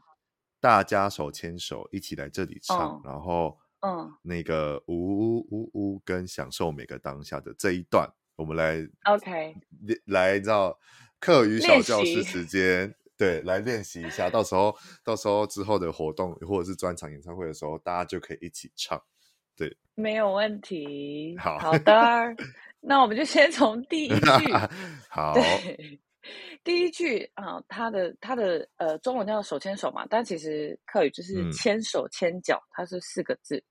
大家手牵手一起来这里唱，哦、然后，嗯，那个呜呜呜呜，跟享受每个当下的这一段，我们来，OK，来，知道课余小教室时间，对，来练习一下，到时候，到时候之后的活动或者是专场演唱会的时候，大家就可以一起唱，对，没有问题，好，好的，那我们就先从第一句，好。第一句啊，它的它的呃，中文叫手牵手嘛，但其实客语就是牵手牵脚，嗯、它是四个字。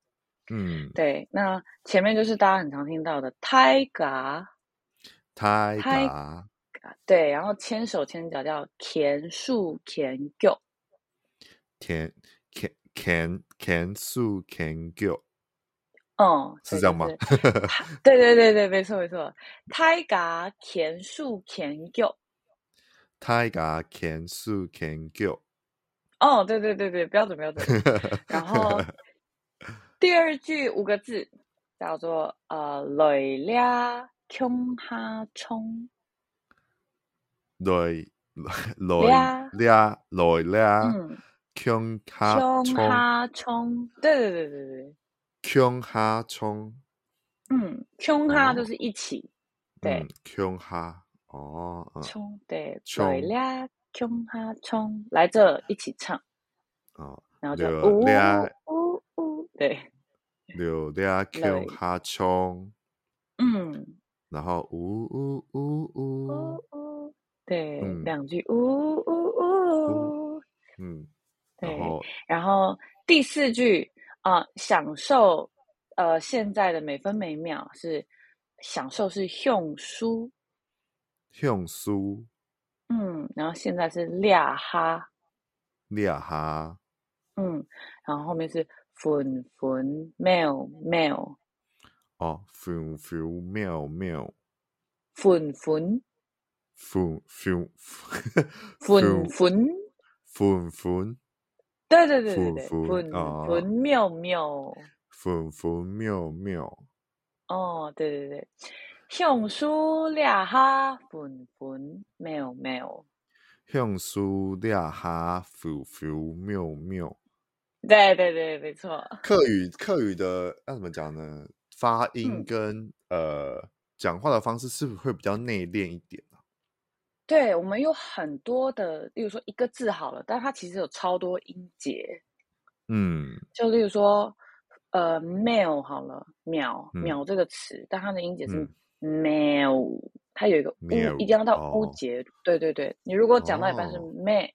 嗯，对。那前面就是大家很常听到的泰嘎，泰嘎，对。然后牵手牵脚叫田树田狗，田田田田树牵脚。嗯，是这样吗？对对对对，没错没错。胎嘎田树田脚。大家牵手牵脚。哦，对对对对，标准标准。然后 第二句五个字叫做呃，来俩穷哈冲。来来俩来俩穷哈冲。穷哈冲。对对对对对。穷哈冲。嗯，穷哈就是一起。对，穷哈。哦，冲对，来俩穷哈冲，来这一起唱。哦，然后就呜呜呜，对，来俩穷哈冲，嗯，然后呜呜呜呜。呜，对，两句呜呜呜，嗯，对，然后第四句啊，享受呃现在的每分每秒是享受是用书。用书，嗯，然后现在是俩哈，俩哈，嗯，然后后面是分分秒秒，哦，分分秒秒，分分，分分，分分，分分，对对对对对，粉粉妙妙，粉粉妙妙，哦，对对对。向书俩哈粉粉妙妙，向书俩哈分分秒秒，对对对，没错。客语客语的要怎么讲呢？发音跟、嗯、呃讲话的方式是不是会比较内敛一点呢？对，我们有很多的，例如说一个字好了，但它其实有超多音节。嗯，就例如说呃，mail 好了，秒秒这个词，嗯、但它的音节是、mail，，它有一个乌，一定要到乌节。对对对，你如果讲到一半是 ma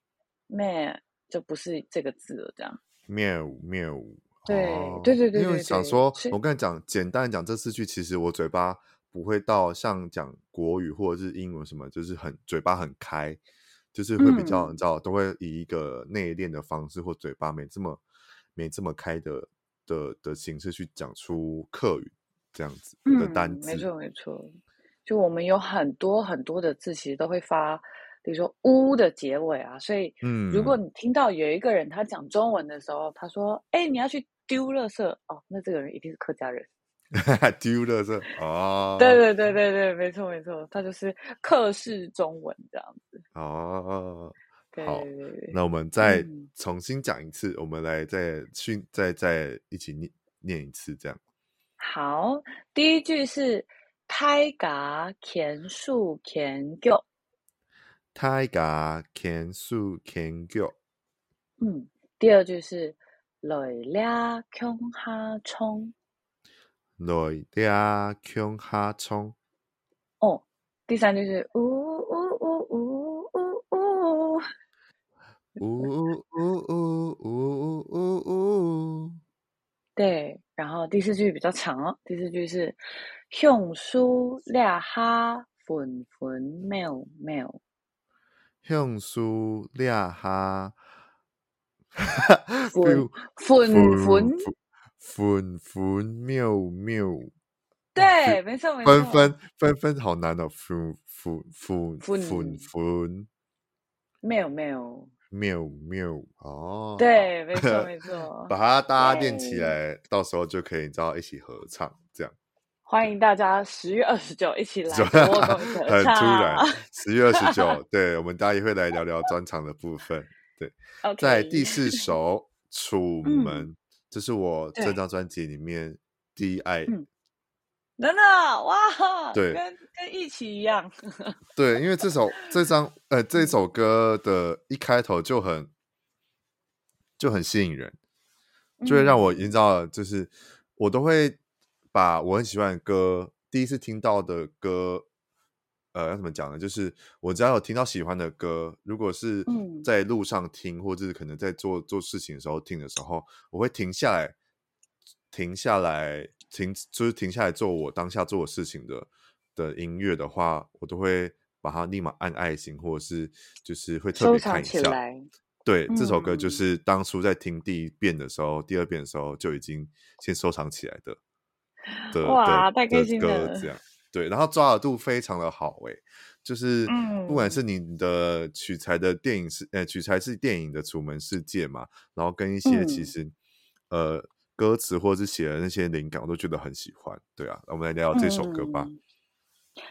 ma，、哦，就不是这个字了。这样喵喵，对对对对，因为想说，我跟你讲，简单讲这四句，其实我嘴巴不会到像讲国语或者是英文什么，就是很嘴巴很开，就是会比较你知道，都会以一个内敛的方式或嘴巴没这么没这么开的的的形式去讲出客语。这样子的单词，嗯，没错没错，就我们有很多很多的字，其实都会发，比如说“呜”的结尾啊，所以，嗯，如果你听到有一个人他讲中文的时候，他说：“哎，你要去丢垃圾哦，那这个人一定是客家人。” 丢垃圾哦，对对对对对，没错没错，它就是客式中文这样子。哦，对好，那我们再重新讲一次，嗯，我们来再训再再一起念念一次这样。好，第一句是大家牵手牵脚，大家牵手牵脚。嗯，第二句是来俩穷哈冲，来俩穷哈冲。哦，第三句是呜呜呜呜呜呜，呜呜呜呜呜呜呜。对，然后第四句比较长哦。第四句是“橡树俩哈纷纷渺渺”，橡树俩哈，纷纷纷纷妙妙。对，没错没错。纷纷纷纷好难哦，纷纷纷纷纷，没有没有没有没有哦。对，没错没错。把它大家练起来，到时候就可以，你知道一起合唱这样。欢迎大家十月二十九一起来，很突然，十月二十九，对，我们大家也会来聊聊专场的部分。对，在第四首《楚门》，这是我这张专辑里面第一爱。真的哇，对，跟跟一起一样。对，因为这首这张呃这首歌的一开头就很就很吸引人，就会让我营造，就是我都会把我很喜欢的歌，第一次听到的歌，呃，要怎么讲呢？就是我只要有听到喜欢的歌，如果是在路上听，或者是可能在做做事情的时候听的时候，我会停下来，停下来。停，就是停下来做我当下做的事情的的音乐的话，我都会把它立马按爱心，或者是就是会特别看一下。对，嗯、这首歌就是当初在听第一遍的时候，第二遍的时候就已经先收藏起来的。的哇，的太开心了！歌这样对，然后抓耳度非常的好诶，就是不管是你的取材的电影是呃取材是电影的《楚门世界》嘛，然后跟一些其实、嗯、呃。歌词或者是写的那些灵感，我都觉得很喜欢。对啊，我们来聊聊这首歌吧。嗯、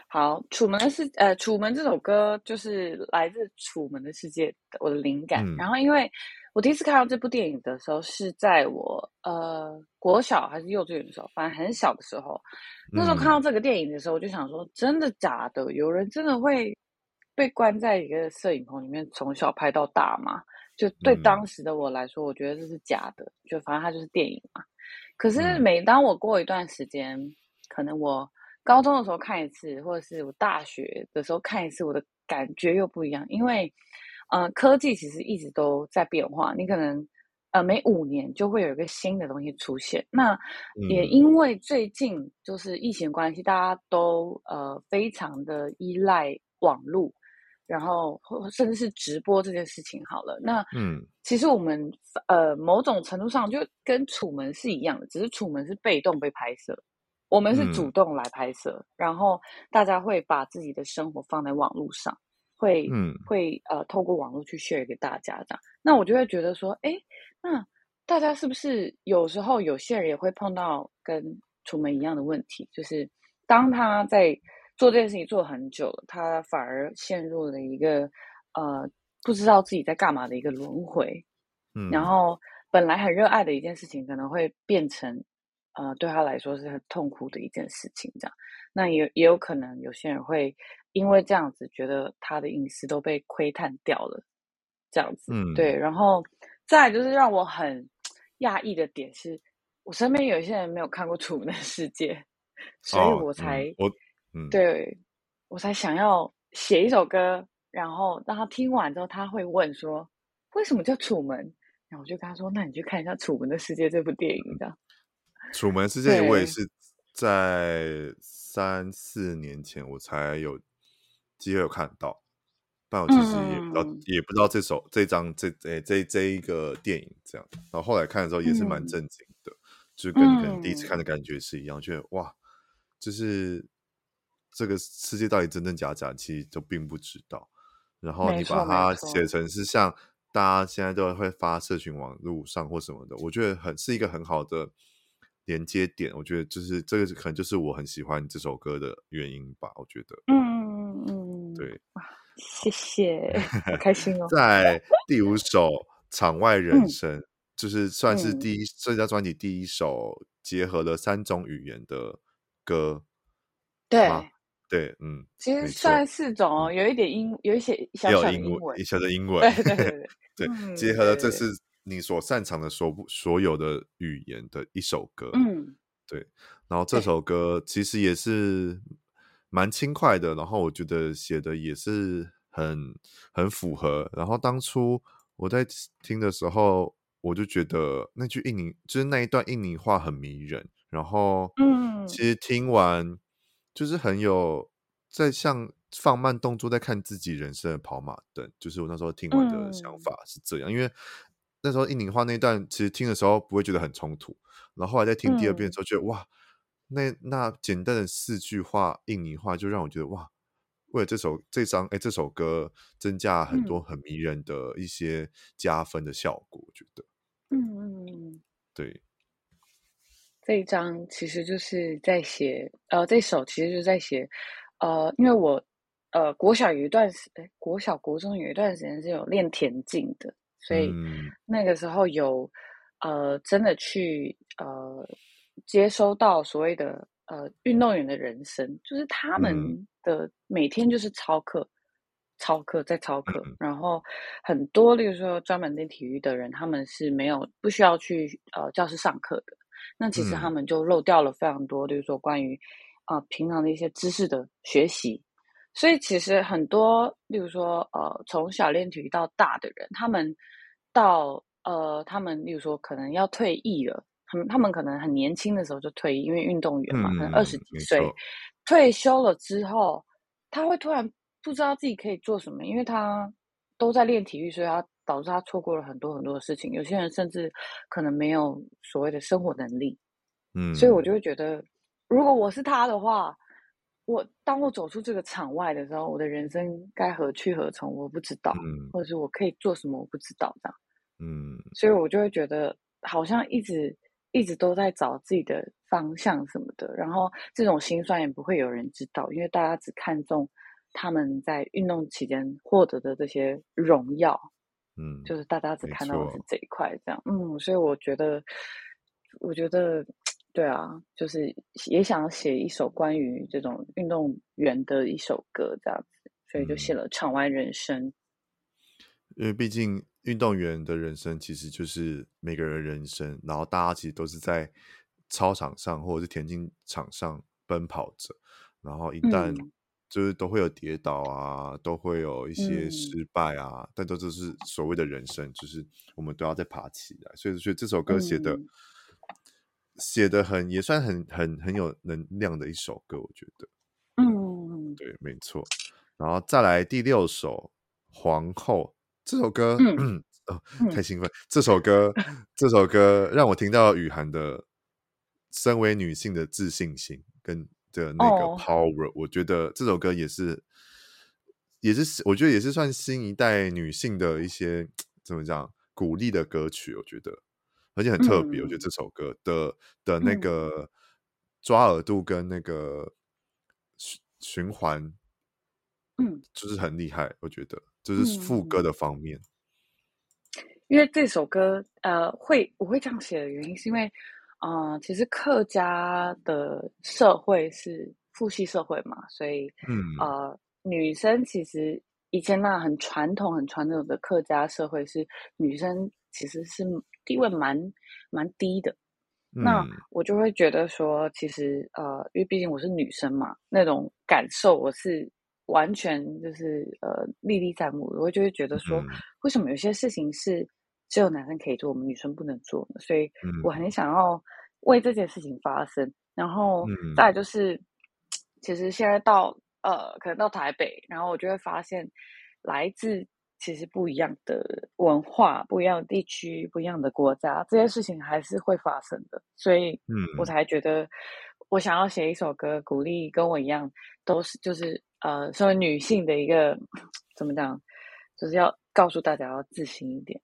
好，楚门的世呃，楚门这首歌就是来自《楚门的世界》我的灵感。嗯、然后，因为我第一次看到这部电影的时候，是在我呃国小还是幼稚园的时候，反正很小的时候。那时候看到这个电影的时候，我就想说：真的假的？有人真的会被关在一个摄影棚里面，从小拍到大吗？就对当时的我来说，我觉得这是假的。就反正它就是电影嘛。可是每当我过一段时间，可能我高中的时候看一次，或者是我大学的时候看一次，我的感觉又不一样。因为，呃，科技其实一直都在变化。你可能，呃，每五年就会有一个新的东西出现。那也因为最近就是疫情关系，大家都呃非常的依赖网络。然后，甚至是直播这件事情好了。那，嗯，其实我们呃，某种程度上就跟楚门是一样的，只是楚门是被动被拍摄，我们是主动来拍摄。嗯、然后大家会把自己的生活放在网络上，会，嗯，会呃，透过网络去 share 给大家这样。那我就会觉得说，哎，那大家是不是有时候有些人也会碰到跟楚门一样的问题，就是当他在。做这件事情做很久了，他反而陷入了一个呃不知道自己在干嘛的一个轮回，嗯，然后本来很热爱的一件事情，可能会变成呃对他来说是很痛苦的一件事情，这样。那也也有可能有些人会因为这样子觉得他的隐私都被窥探掉了，这样子，嗯，对。然后再来就是让我很讶异的点是，我身边有一些人没有看过《楚门的世界》，所以我才、哦嗯、我。对，我才想要写一首歌，然后让他听完之后，他会问说：“为什么叫楚门？”然后我就跟他说：“那你去看一下《楚门的世界》这部电影。”这样，《楚门世界》我也是在三四年前我才有机会有看到，但我其实也不知道，嗯、也不知道这首、这张、这这这这一个电影这样。然后后来看的时候也是蛮震惊的，嗯、就跟你可能第一次看的感觉是一样，嗯、觉得哇，就是。这个世界到底真真假假，其实都并不知道。然后你把它写成是像大家现在都会发社群网络上或什么的，我觉得很是一个很好的连接点。我觉得就是这个可能就是我很喜欢这首歌的原因吧。我觉得，嗯嗯对，谢谢，好开心哦。在第五首《场外人生》，嗯、就是算是第一这张专辑第一首结合了三种语言的歌，对。对，嗯，其实算四种哦，有一点英，有一些小小的英文，小的英。文，对对 对对，结合了这是你所擅长的所所有的语言的一首歌，嗯，对。然后这首歌其实也是蛮轻快的，然后我觉得写的也是很很符合。然后当初我在听的时候，我就觉得那句印尼就是那一段印尼话很迷人。然后，嗯，其实听完就是很有在像放慢动作在看自己人生的跑马灯。就是我那时候听完的想法是这样，嗯、因为那时候印尼话那一段其实听的时候不会觉得很冲突，然后后来在听第二遍的时候，觉得、嗯、哇，那那简单的四句话印尼话就让我觉得哇。为了这首这张哎，这首歌增加很多很迷人的一些加分的效果，我觉得，嗯嗯对，这一张其实就是在写，呃，这首其实就是在写，呃，因为我呃国小有一段时，哎，国小国中有一段时间是有练田径的，所以那个时候有呃真的去呃接收到所谓的。呃，运动员的人生就是他们的每天就是操课、嗯、操课再操课，嗯、然后很多，例如说专门练体育的人，他们是没有不需要去呃教室上课的。那其实他们就漏掉了非常多，例如说关于啊、呃、平常的一些知识的学习。所以其实很多，例如说呃从小练体育到大的人，他们到呃他们例如说可能要退役了。他们他们可能很年轻的时候就退役，因为运动员嘛，嗯、可能二十几岁退休了之后，他会突然不知道自己可以做什么，因为他都在练体育，所以他导致他错过了很多很多的事情。有些人甚至可能没有所谓的生活能力，嗯，所以我就会觉得，如果我是他的话，我当我走出这个场外的时候，我的人生该何去何从，我不知道，嗯、或者是我可以做什么，我不知道这样，嗯，所以我就会觉得好像一直。一直都在找自己的方向什么的，然后这种心酸也不会有人知道，因为大家只看重他们在运动期间获得的这些荣耀，嗯，就是大家只看到的是这一块，这样，嗯，所以我觉得，我觉得，对啊，就是也想写一首关于这种运动员的一首歌，这样子，所以就写了《场外人生》，嗯，因为毕竟。运动员的人生其实就是每个人的人生，然后大家其实都是在操场上或者是田径场上奔跑着，然后一旦就是都会有跌倒啊，嗯、都会有一些失败啊，嗯、但都这是所谓的人生，就是我们都要再爬起来。所以所以这首歌写的、嗯、写的很也算很很很有能量的一首歌，我觉得，嗯，对，没错。然后再来第六首《皇后》。这首歌，嗯，嗯哦，太兴奋！嗯、这首歌，这首歌让我听到雨涵的身为女性的自信心跟的那个 power。哦、我觉得这首歌也是，也是，我觉得也是算新一代女性的一些怎么讲鼓励的歌曲。我觉得，而且很特别。嗯、我觉得这首歌的的那个抓耳度跟那个循循环，嗯，就是很厉害。我觉得。就是副歌的方面，因为这首歌，呃，会我会这样写的原因，是因为，呃，其实客家的社会是父系社会嘛，所以，嗯，呃，女生其实以前那很传统、很传统的客家社会是女生其实是地位蛮蛮低的，嗯、那我就会觉得说，其实，呃，因为毕竟我是女生嘛，那种感受我是。完全就是呃历历在目，我就会觉得说，为什么有些事情是只有男生可以做，我们女生不能做呢？所以我很想要为这件事情发声。然后再来就是，其实现在到呃，可能到台北，然后我就会发现，来自其实不一样的文化、不一样的地区、不一样的国家，这些事情还是会发生的。所以，嗯我才觉得我想要写一首歌，鼓励跟我一样都是就是。呃，身为女性的一个怎么讲，就是要告诉大家要自信一点，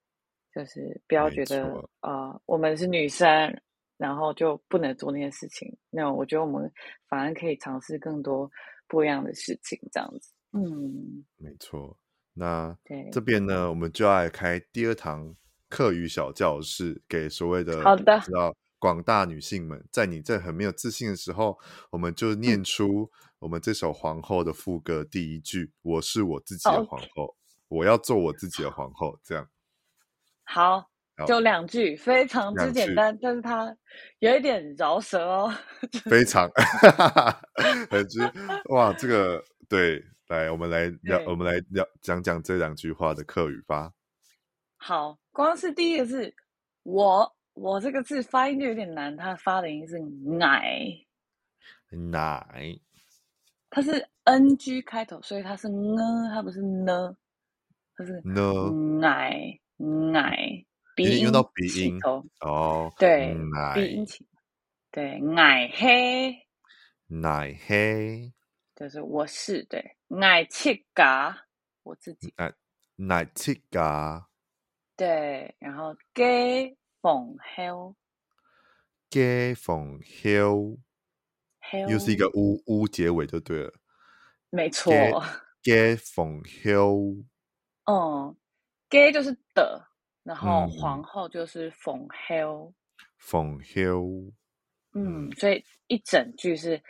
就是不要觉得啊、呃，我们是女生，然后就不能做那些事情。那我觉得我们反而可以尝试更多不一样的事情，这样子。嗯，没错。那对这边呢，我们就要来开第二堂课余小教室，给所谓的好的，知道广大女性们，在你这很没有自信的时候，我们就念出。嗯我们这首《皇后》的副歌第一句：“我是我自己的皇后.我要做我自己的皇后。”这样 好，就两句，非常之简单，但是它有一点饶舌哦。非常，很之哇，这个对，来，我们来 聊，我们来聊讲讲这两句话的客语吧。好，光是第一个字，我我这个字发音就有点难，它发的音是奶，奶，它是 ng 开头，所以它是呢，它不是呢，它是呢，奶奶，鼻音用到鼻音哦，对，鼻音起，对，奶黑，奶黑，就是我是对，奶七嘎，我自己，奶奶七嘎。对，然后给缝后，给缝后，又是一个乌乌结尾就对了，没错。给缝后，嗯，给就是的，然后皇后就是缝后，缝后，嗯，所以一整句是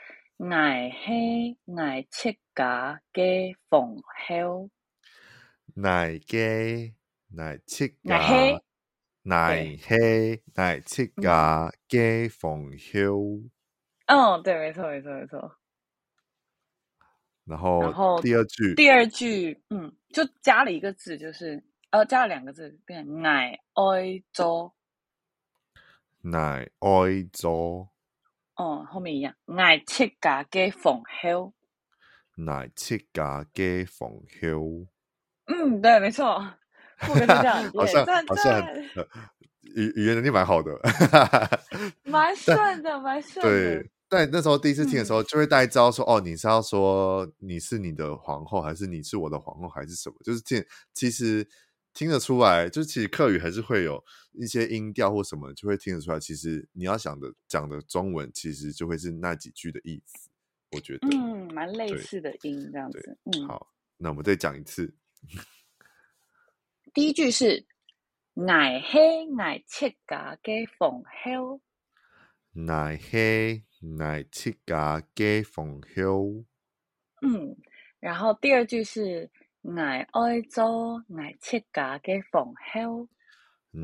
爱黑爱切嘎给缝后，爱给。奶七家，奶黑，奶七家，给缝后。嗯，对，没错，没错，没错。然后，然后第二句，第二句，嗯，就加了一个字，就是呃，加了两个字，变成奶爱做，奶爱做。哦，后面一样，奶七家给凤休，奶七家给凤休。嗯，对，没错。不跟你讲，好像好像语语言能力蛮好的，蛮顺的，蛮顺的。对，但那时候第一次听的时候，就会大概知道说，哦，你是要说你是你的皇后，还是你是我的皇后，还是什么？就是听，其实听得出来，就其实客语还是会有一些音调或什么，就会听得出来。其实你要想的讲的中文，其实就会是那几句的意思。我觉得，嗯，蛮类似的音这样子。嗯，好，那我们再讲一次。第一句是爱黑爱七家给缝后，爱黑爱七家给缝后。嗯，然后第二句是爱爱做爱七家给缝后，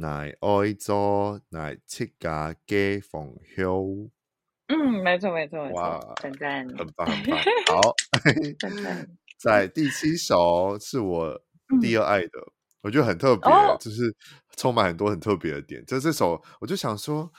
爱爱做爱七家给缝后。嗯，没错没错没错，哇，赞赞，很棒很棒，好 在第七首是我第二爱的。嗯我觉得很特别，oh! 就是充满很多很特别的点。就这首，我就想说，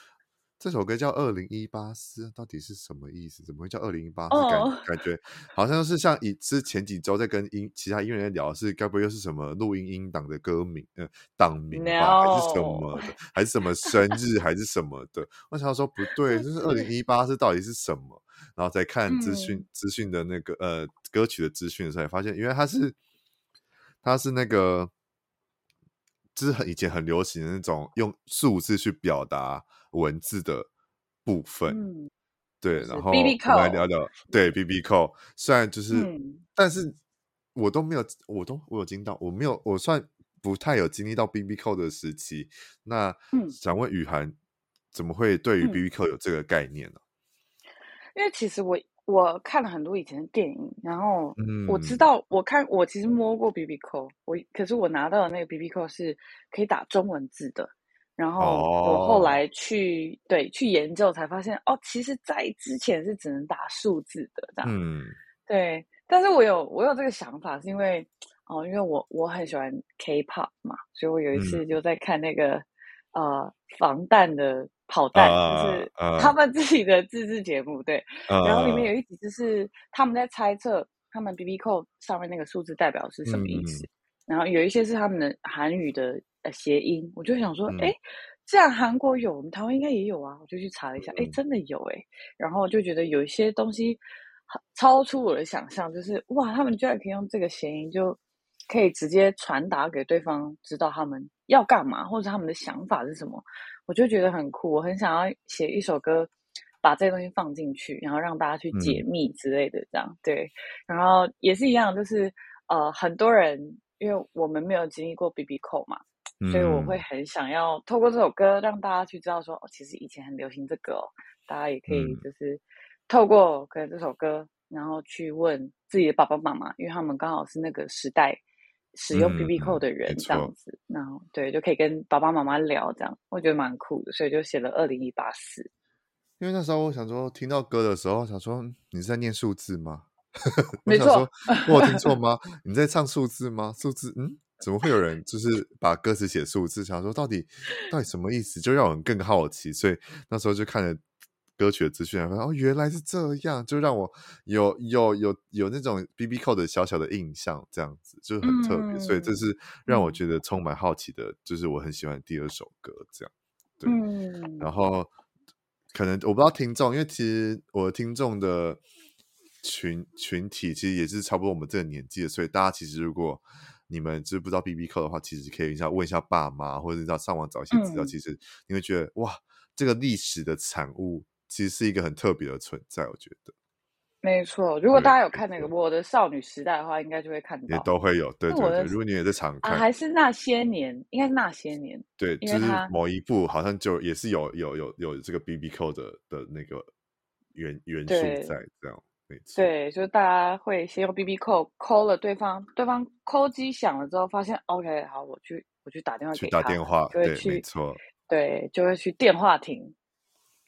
这首歌叫《二零一八四》，到底是什么意思？怎么会叫二零一八四？感 感觉好像是像以之前几周在跟音其他音乐人聊，是该不会又是什么录音音档的歌名？嗯、呃，档名吧.还是什么的？还是什么生日？还是什么的？我想说不对，就是二零一八是到底是什么？然后再看资讯资讯的那个呃歌曲的资讯的时候，才发现，因为它是它是那个。是很以前很流行的那种用数字去表达文字的部分，嗯、对，然后我们来聊聊，对，BB Call，虽然就是、嗯，但是我都没有，我都我有经到，我没有，我算不太有经历到 BB Call 的时期。那、嗯、想问雨涵，怎么会对于 BB Call 有这个概念呢？因为其实我。我看了很多以前的电影，然后我知道，嗯、我看我其实摸过 BB Call，我可是我拿到的那个 BB Call 是可以打中文字的，然后我后来去、哦、对去研究才发现，哦，其实在之前是只能打数字的这样，嗯，对，但是我有我有这个想法，是因为哦，因为我我很喜欢 K-pop 嘛，所以我有一次就在看那个、嗯、呃防弹的。跑弹就是他们自己的自制节目，对。然后里面有一集就是他们在猜测他们 bbc 上面那个数字代表是什么意思。然后有一些是他们的韩语的呃谐音，我就想说，哎，这样韩国有，我们台湾应该也有啊。我就去查了一下，哎，真的有哎。然后就觉得有一些东西超出我的想象，就是哇，他们居然可以用这个谐音，就可以直接传达给对方，知道他们要干嘛，或者他们的想法是什么。我就觉得很酷，我很想要写一首歌，把这些东西放进去，然后让大家去解密之类的，这样、嗯、对。然后也是一样，就是呃，很多人因为我们没有经历过 BB Call 嘛、嗯，所以我会很想要透过这首歌让大家去知道说，哦，其实以前很流行这个哦，大家也可以就是透过可能这首歌，然后去问自己的爸爸妈妈，因为他们刚好是那个时代。使用 BB Call 的人这样子，嗯、然后对，就可以跟爸爸妈妈聊这样，我觉得蛮酷的，所以就写了二零一八四。因为那时候我想说，听到歌的时候，想说你是在念数字吗？没错，我有听错 吗？你在唱数字吗？数字，嗯，怎么会有人就是把歌词写数字？想说到底到底什么意思？就让我们更好奇，所以那时候就看了歌曲的资讯，然后哦，原来是这样，就让我有有有有那种 BB Cole 的小小的印象，这样子就是很特别，嗯、所以这是让我觉得充满好奇的，就是我很喜欢第二首歌，这样对。嗯、然后可能我不知道听众，因为其实我的听众的群群体其实也是差不多我们这个年纪的，所以大家其实如果你们就是不知道 BB Cole 的话，其实可以一下问一下爸妈，或者是上网找一些资料。嗯、其实你会觉得哇，这个历史的产物其实是一个很特别的存在。我觉得没错。如果大家有看那个《我的少女时代》的话，应该就会看到，也都会有。对对对，如果你也在常看，啊、还是那些年，应该是那些年。对，就是某一部好像就也是有有有有这个 BB Cole 的的那个元元素在这样。对，就是大家会先用 BB Call call 了对方，对方 call 机响了之后，发现 OK，好，我去我去打电话给他，去打电话，对，没错，对，就会去电话亭，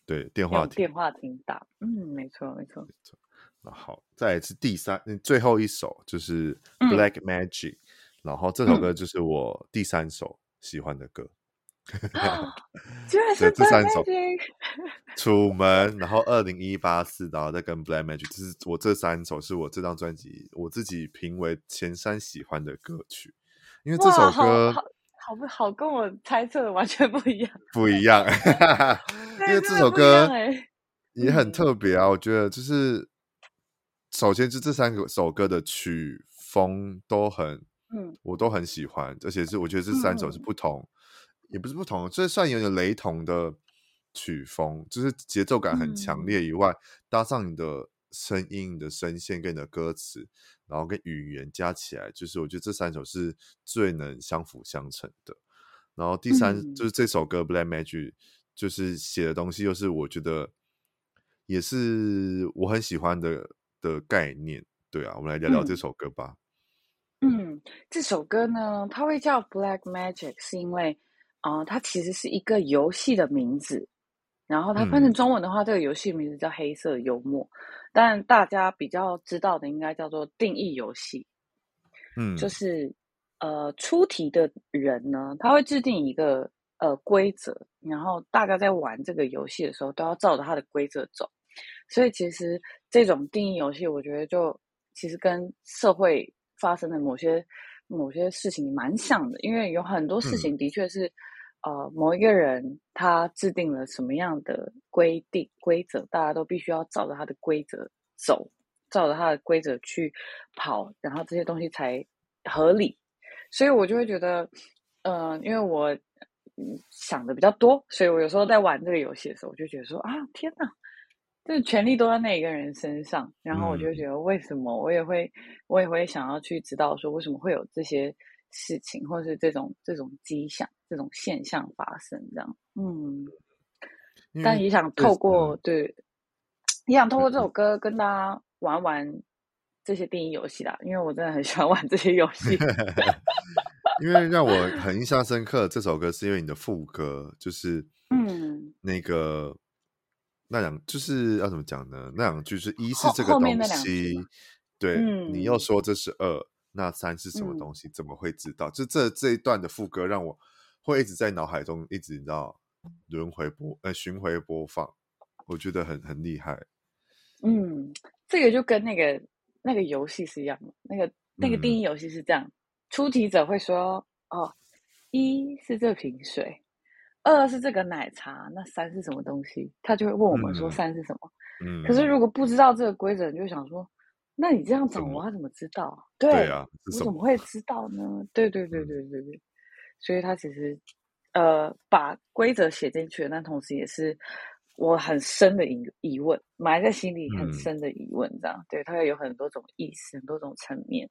对，电话亭，电话亭打，嗯，没错，没错，没错。那好，再来是第三，最后一首就是 Black Magic，嗯，然后这首歌就是我第三首喜欢的歌。居然是这三首，楚 门，然后二零一八四，然后再跟 Black Magic，就是我这三首是我这张专辑我自己评为前三喜欢的歌曲，因为这首歌好好不好，跟我猜测的完全不一样，不一样，因为这首歌也很特别啊，我觉得就是首先就这三个首歌的曲风都很，嗯，我都很喜欢，而且是我觉得这三首是不同。也不是不同，这算有点雷同的曲风，就是节奏感很强烈以外，嗯、搭上你的声音、你的声线跟你的歌词，然后跟语言加起来，就是我觉得这三首是最能相辅相成的。然后第三、嗯、就是这首歌《Black Magic》，就是写的东西又是我觉得也是我很喜欢的的概念。对啊，我们来聊聊这首歌吧。嗯，这首歌呢，它会叫《Black Magic》，是因为。啊、呃，它其实是一个游戏的名字，然后它翻成中文的话，嗯、这个游戏名字叫《黑色幽默》，但大家比较知道的应该叫做定义游戏。嗯，就是呃，出题的人呢，他会制定一个呃规则，然后大家在玩这个游戏的时候都要照着他的规则走。所以其实这种定义游戏，我觉得就其实跟社会发生的某些某些事情蛮像的，因为有很多事情的确是。嗯呃，某一个人他制定了什么样的规定规则，大家都必须要照着他的规则走，照着他的规则去跑，然后这些东西才合理。所以我就会觉得，嗯、呃，因为我想的比较多，所以我有时候在玩这个游戏的时候，我就觉得说啊，天哪，这个权力都在那一个人身上，然后我就觉得为什么？我也会，我也会想要去知道说为什么会有这些事情，或是这种这种迹象。这种现象发生，这样，嗯，但也想透过对，对，也想透过这首歌跟大家玩玩这些电影游戏啦，因为我真的很喜欢玩这些游戏。因为让我很印象深刻，这首歌是因为你的副歌，就是 嗯，那个那两就是要怎么讲呢？那两句是一是这个东西，对，嗯、你又说这是二，那三是什么东西？嗯、怎么会知道？就这这一段的副歌让我。会一直在脑海中一直你知道轮回播呃巡回播放，我觉得很很厉害。嗯，这个就跟那个那个游戏是一样的，那个那个定义游戏是这样：嗯、出题者会说哦，一是这瓶水，二是这个奶茶，那三是什么东西？他就会问我们说三是什么？嗯，可是如果不知道这个规则，你就想说，那你这样讲我要怎么知道？对，呀啊，我怎么会知道呢？对对对对对对。所以他其实，呃，把规则写进去，但同时也是我很深的疑疑问，埋在心里很深的疑问，这样。嗯、对，它会有很多种意思，很多种层面。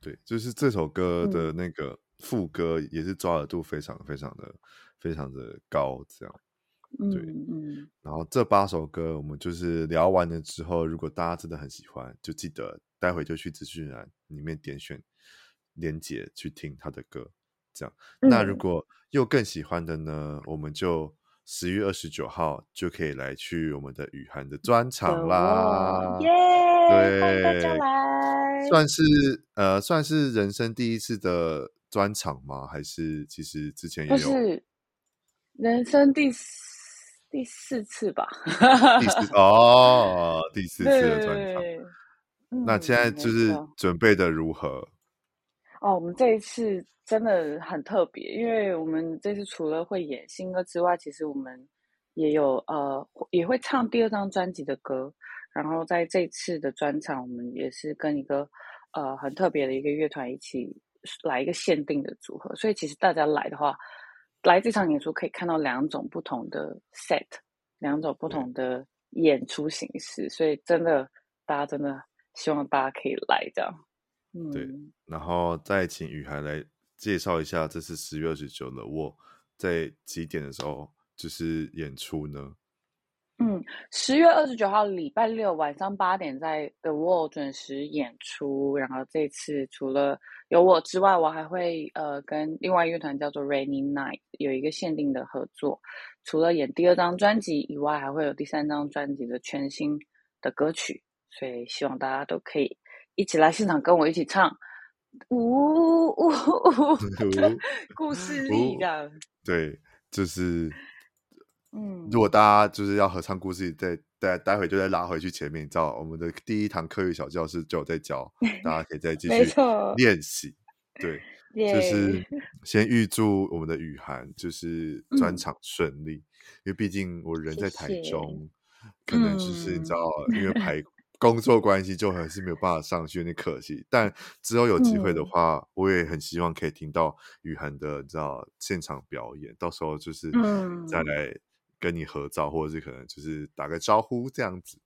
对，就是这首歌的那个副歌也是抓耳度非常非常的非常的高，这样。对，嗯。嗯，然后这八首歌我们就是聊完了之后，如果大家真的很喜欢，就记得待会就去资讯栏里面点选。连接去听他的歌，这样。嗯、那如果又更喜欢的呢？我们就十月二十九号就可以来去我们的雨涵的专场啦！耶，对。算是呃，算是人生第一次的专场吗？还是其实之前也有？是人生第四第四次吧。第四哦，第四次的专场。那现在就是准备的如何？哦，我们这一次真的很特别，因为我们这次除了会演新歌之外，其实我们也有呃也会唱第二张专辑的歌。然后在这次的专场，我们也是跟一个呃很特别的一个乐团一起来一个限定的组合。所以其实大家来的话，来这场演出可以看到两种不同的 set，两种不同的演出形式。所以真的，大家真的。希望大家可以来这样，嗯，对，然后再请雨涵来介绍一下，这次十月二十九的我在几点的时候就是演出呢？嗯，十月二十九号礼拜六晚上八点在 The Wall 准时演出。然后这次除了有我之外，我还会呃跟另外一个乐团叫做 Rainy Night 有一个限定的合作。除了演第二张专辑以外，还会有第三张专辑的全新的歌曲。所以希望大家都可以一起来现场跟我一起唱，呜呜呜，故事力这样。对，就是，嗯，如果大家就是要合唱故事，再待待会就再拉回去前面，你知道我们的第一堂课语小教室就有在教，大家可以再继 续练习。对，就是 先预祝我们的雨涵就是专场顺利，因为毕竟我人在台中，可能就是你知道，因为排。工作关系就还是没有办法上去，有点可惜。但之后有机会的话，嗯、我也很希望可以听到雨涵的，你知道现场表演。到时候就是再来跟你合照，嗯、或者是可能就是打个招呼这样子。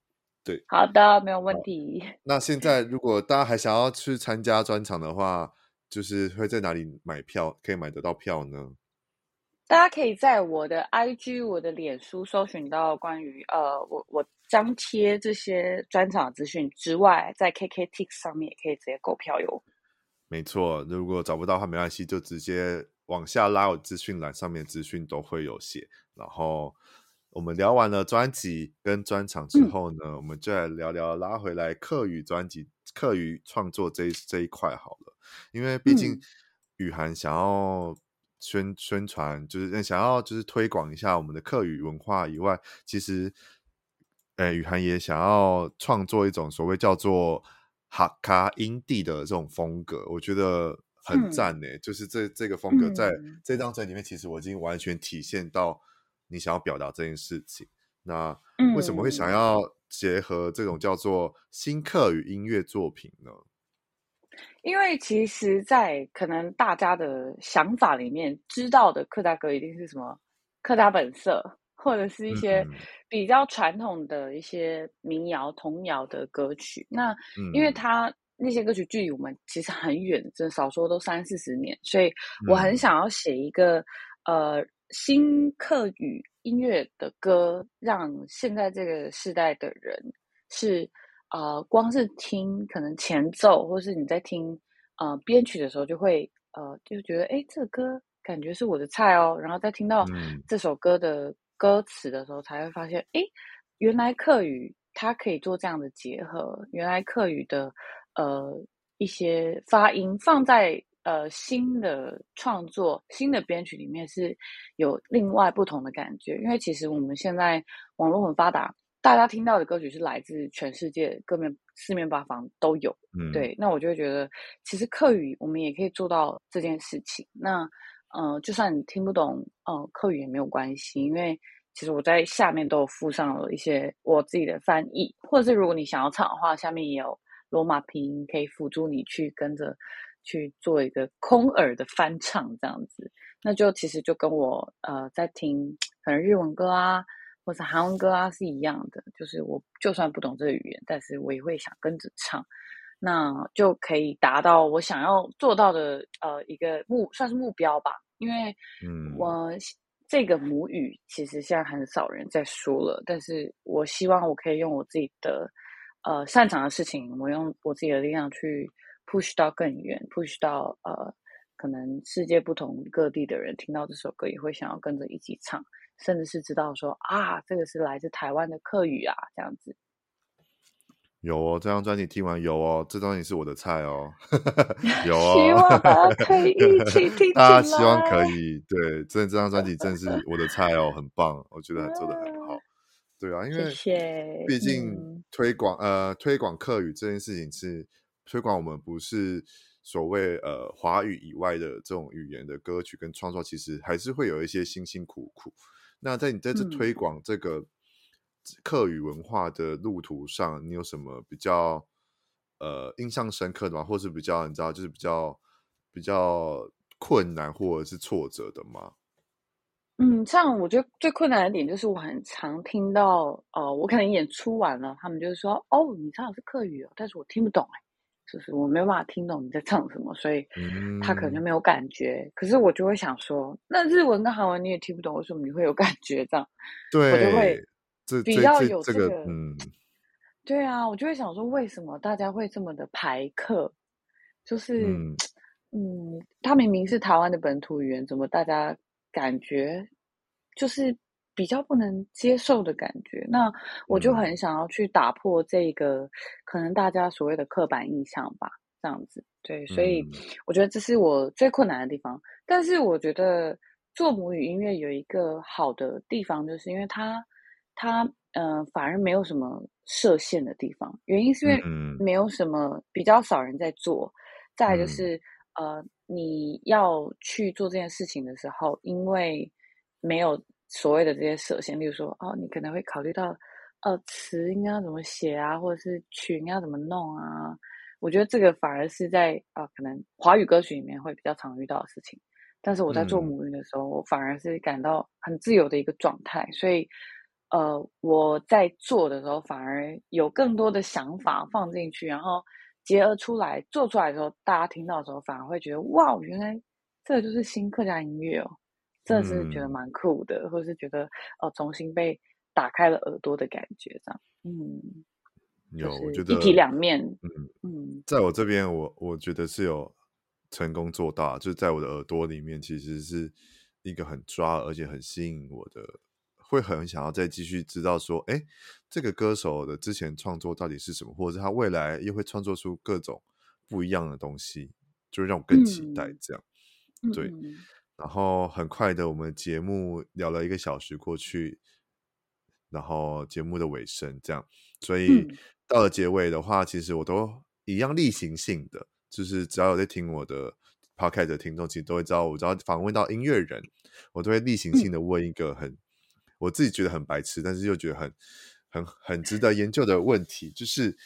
对，好的，没有问题。那现在如果大家还想要去参加专场的话，就是会在哪里买票？可以买得到票呢？大家可以在我的 IG、我的脸书搜寻到关于呃，我我张贴这些专场资讯之外，在 KKTix 上面也可以直接购票哟。没错，如果找不到的话没关系，就直接往下拉，我资讯栏上面资讯都会有写。然后我们聊完了专辑跟专场之后呢，嗯、我们就来聊聊拉回来客语专辑、客语创作这一这一块好了，因为毕竟雨涵想要。宣宣传就是想要就是推广一下我们的客语文化以外，其实，呃，雨涵也想要创作一种所谓叫做哈卡阴地的这种风格，我觉得很赞呢。嗯、就是这这个风格在这张专辑里面，其实我已经完全体现到你想要表达这件事情。那为什么会想要结合这种叫做新客与音乐作品呢？因为其实，在可能大家的想法里面，知道的客家歌一定是什么客家本色，或者是一些比较传统的一些民谣、童谣的歌曲。那因为他那些歌曲距离我们其实很远，这少说都三四十年，所以我很想要写一个呃新客语音乐的歌，让现在这个世代的人是。呃，光是听可能前奏，或是你在听呃编曲的时候，就会呃就觉得，哎，这个歌感觉是我的菜哦。然后再听到这首歌的歌词的时候，才会发现，哎，原来客语它可以做这样的结合。原来客语的呃一些发音放在呃新的创作、新的编曲里面是有另外不同的感觉。因为其实我们现在网络很发达。大家听到的歌曲是来自全世界各面四面八方都有，嗯，对，那我就会觉得，其实客语我们也可以做到这件事情。那，呃，就算你听不懂，呃，客语也没有关系，因为其实我在下面都有附上了一些我自己的翻译，或者是如果你想要唱的话，下面也有罗马拼音可以辅助你去跟着去做一个空耳的翻唱，这样子，那就其实就跟我呃在听可能日文歌啊。或者韩文歌啊是一样的，就是我就算不懂这个语言，但是我也会想跟着唱，那就可以达到我想要做到的呃一个目算是目标吧。因为嗯，我这个母语其实现在很少人在说了，但是我希望我可以用我自己的呃擅长的事情，我用我自己的力量去 push 到更远，push 到呃可能世界不同各地的人听到这首歌也会想要跟着一起唱。甚至是知道说啊，这个是来自台湾的客语啊，这样子。有哦，这张专辑听完有哦，这张也是我的菜哦，有哦，希望大家可以一起 听，大家希望可以，对，这这张专辑真的是我的菜哦，很棒，我觉得做的很好，对啊，因为毕竟推广、嗯、呃推广客语这件事情是推广我们不是所谓呃华语以外的这种语言的歌曲跟创作，其实还是会有一些辛辛苦苦。那在你在这推广这个。嗯客语文化的路途上，你有什么比较呃印象深刻的吗？或是比较你知道，就是比较比较困难或者是挫折的吗？嗯，像我觉得最困难的点就是我很常听到，呃，我可能演出完了，他们就是说，哦，你唱的是客语哦，但是我听不懂哎，就是我没有办法听懂你在唱什么，所以他可能就没有感觉。嗯、可是我就会想说，那日文跟韩文你也听不懂，为什么你会有感觉？这样，对，我就会。比较有这个，这这这嗯，对啊，我就会想说，为什么大家会这么的排课？就是，嗯，嗯，它明明是台湾的本土语言，怎么大家感觉就是比较不能接受的感觉？那我就很想要去打破这个、嗯、可能大家所谓的刻板印象吧，这样子。对，所以我觉得这是我最困难的地方。但是我觉得做母语音乐有一个好的地方，就是因为它。它嗯、呃，反而没有什么设限的地方，原因是因为没有什么比较少人在做。再来就是、嗯、呃，你要去做这件事情的时候，因为没有所谓的这些设限，例如说哦，你可能会考虑到呃词应该要怎么写啊，或者是曲应该要怎么弄啊。我觉得这个反而是在啊、呃，可能华语歌曲里面会比较常遇到的事情。但是我在做母语的时候，嗯、我反而是感到很自由的一个状态，所以。呃，我在做的时候，反而有更多的想法放进去，然后结合出来做出来的时候，大家听到的时候，反而会觉得哇，原来这个就是新客家音乐哦，真的是觉得蛮酷的，嗯、或者是觉得哦、呃，重新被打开了耳朵的感觉，这样，嗯，有，我觉得一体两面，嗯嗯，在我这边，我我觉得是有成功做到，就是在我的耳朵里面，其实是一个很抓，而且很吸引我的。会很想要再继续知道说，哎，这个歌手的之前创作到底是什么，或者是他未来又会创作出各种不一样的东西，就让我更期待这样。嗯、对，然后很快的，我们节目聊了一个小时过去，然后节目的尾声这样，所以到了结尾的话，其实我都一样例行性的，就是只要有在听我的 podcast 的听众，其实都会知道，我只要访问到音乐人，我都会例行性的问一个很。我自己觉得很白痴，但是又觉得很、很、很值得研究的问题，就是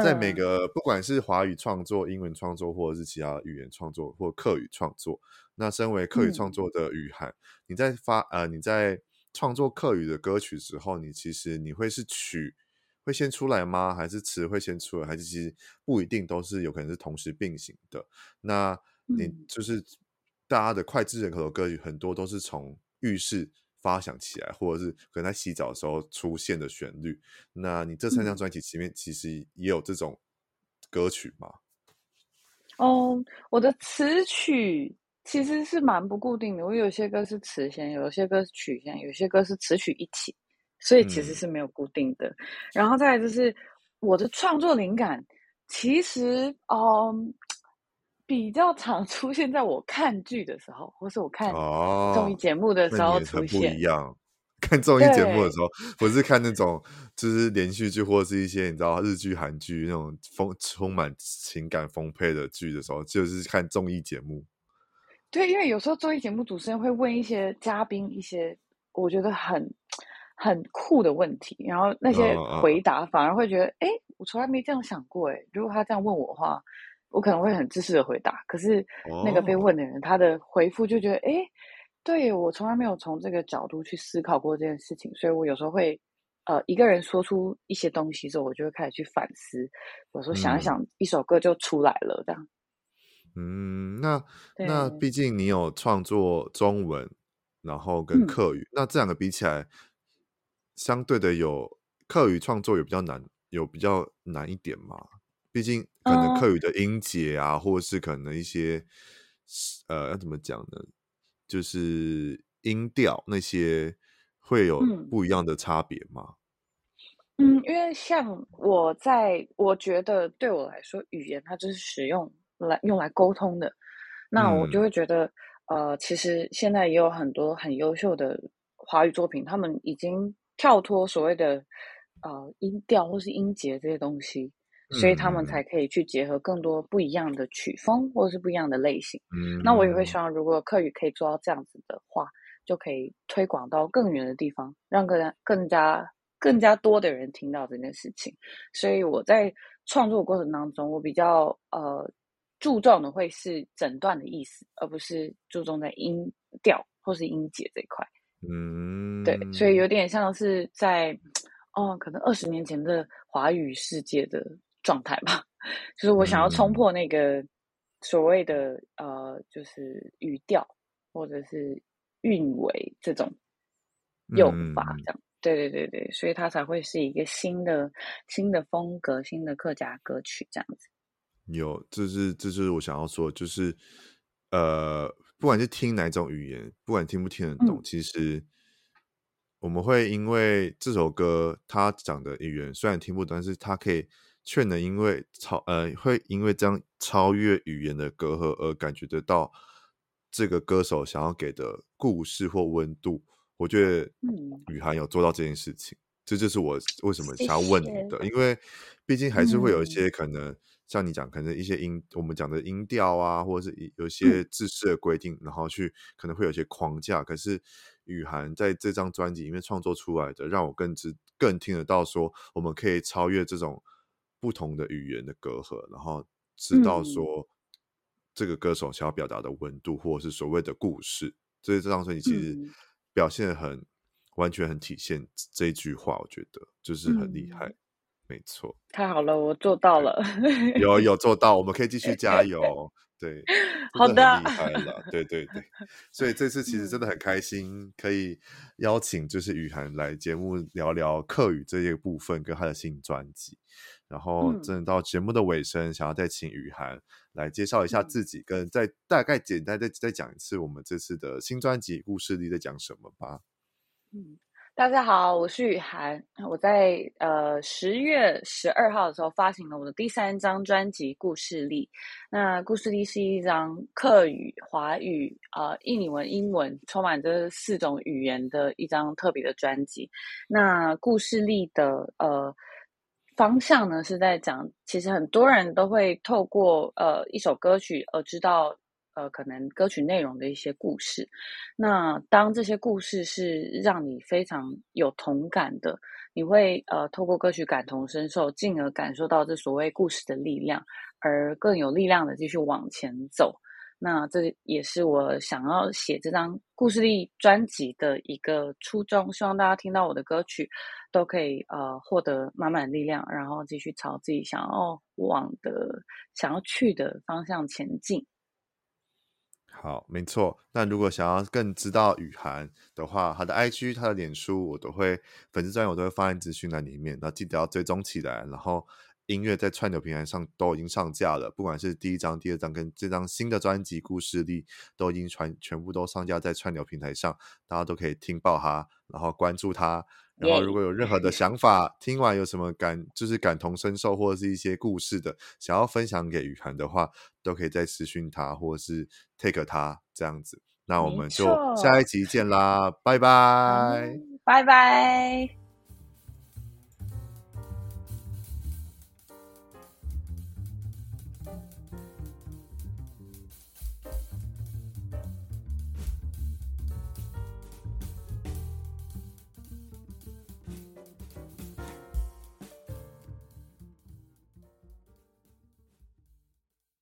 在每个不管是华语创作、英文创作，或者是其他语言创作或客语创作，那身为客语创作的雨涵，嗯、你在发呃你在创作客语的歌曲时候，你其实你会是曲会先出来吗？还是词会先出来？还是其实不一定都是有可能是同时并行的？那你就是大家的脍炙人口的歌曲，很多都是从浴室。发想起来，或者是可能在洗澡的时候出现的旋律。那你这三张专辑前面其实也有这种歌曲吗？哦，我的词曲其实是蛮不固定的。我有些歌是词先，有些歌是曲先，有些歌是词曲一起，所以其实是没有固定的。嗯、然后再来就是我的创作灵感，其实嗯。比较常 出现在我看剧的时候，或是我看综艺节目的时候出现。哦、不一样，看综艺节目的时候，不是看那种就是连续剧或是一些你知道日剧、韩剧那种丰充满情感丰沛的剧的时候，就是看综艺节目。对，因为有时候综艺节目主持人会问一些嘉宾一些我觉得很很酷的问题，然后那些回答反而会觉得，哎、哦，我从来没这样想过，哎，如果他这样问我的话。我可能会很自私的回答，可是那个被问的人，oh. 他的回复就觉得，哎，对，我从来没有从这个角度去思考过这件事情，所以我有时候会，呃，一个人说出一些东西之后，我就会开始去反思，有时候想一想，一首歌就出来了，这样。嗯，那那毕竟你有创作中文，然后跟客语，嗯、那这两个比起来，相对的有客语创作有比较难，有比较难一点嘛？毕竟可能客语的音节啊，uh, 或者是可能一些呃，要怎么讲呢？就是音调那些会有不一样的差别吗？嗯，因为像我在，我觉得对我来说，语言它就是使用来用来沟通的，那我就会觉得，嗯、呃，其实现在也有很多很优秀的华语作品，他们已经跳脱所谓的呃音调或是音节这些东西，所以他们才可以去结合更多不一样的曲风或者是不一样的类型。嗯，那我也会希望，如果客语可以做到这样子的话，就可以推广到更远的地方，让更更加。更加多的人听到这件事情，所以我在创作过程当中，我比较呃注重的会是整段的意思，而不是注重在音调或是音节这一块。嗯，对，所以有点像是在哦，可能二十年前的华语世界的状态吧，就是我想要冲破那个所谓的呃，就是语调或者是韵尾这种用法这样。对对对对，所以它才会是一个新的新的风格，新的客家歌曲这样子。有，这是这是我想要说，就是呃，不管是听哪种语言，不管听不听得懂，嗯、其实我们会因为这首歌它讲的语言虽然听不懂，但是它可以却能因为超呃，会因为这样超越语言的隔阂而感觉得到这个歌手想要给的故事或温度。我觉得雨涵有做到这件事情，嗯、这就是我为什么想要问你的，谢。谢，因为毕竟还是会有一些可能，嗯、像你讲，可能一些音，我们讲的音调啊，或者是有一些制式的规定，嗯、然后去可能会有一些框架。可是雨涵在这张专辑里面创作出来的，让我更知更听得到说，我们可以超越这种不同的语言的隔阂，然后知道说、嗯、这个歌手想要表达的温度，或者是所谓的故事。所以这张专辑其实。嗯表现很完全，很体现这一句话，我觉得就是很厉害，嗯、没错。太好了，我做到了，有有做到，我们可以继续加油。对，好的，厉害了，对对对。所以这次其实真的很开心，可以邀请就是雨涵来节目聊聊客语这一部分跟他的新专辑。然后，真的到节目的尾声，嗯、想要再请雨涵来介绍一下自己，嗯、跟再大概简单再再讲一次我们这次的新专辑故事力在讲什么吧。嗯，大家好，我是雨涵，我在呃十月十二号的时候发行了我的第三张专辑《故事力》。那《故事力》是一张客语、华语、呃印尼文、英文，充满这四种语言的一张特别的专辑。那《故事力》的呃。方向呢是在讲，其实很多人都会透过呃一首歌曲而知道呃可能歌曲内容的一些故事。那当这些故事是让你非常有同感的，你会呃透过歌曲感同身受，进而感受到这所谓故事的力量，而更有力量的继续往前走。那这也是我想要写这张故事力专辑的一个初衷，希望大家听到我的歌曲，都可以呃获得满满力量，然后继续朝自己想要往的、想要去的方向前进。好，没错。那如果想要更知道雨涵的话，他的 IG、他的脸书，我都会粉丝专页我都会放在资讯栏里面，那记得要追踪起来，然后。音乐在串流平台上都已经上架了，不管是第一张、第二张跟这张新的专辑《故事力》，都已经全全部都上架在串流平台上，大家都可以听爆它，然后关注它。然后如果有任何的想法.听完有什么感，就是感同身受或者是一些故事的，想要分享给雨涵的话，都可以再私讯他，或者是 take 他这样子。那我们就下一集见啦，错拜拜，拜拜。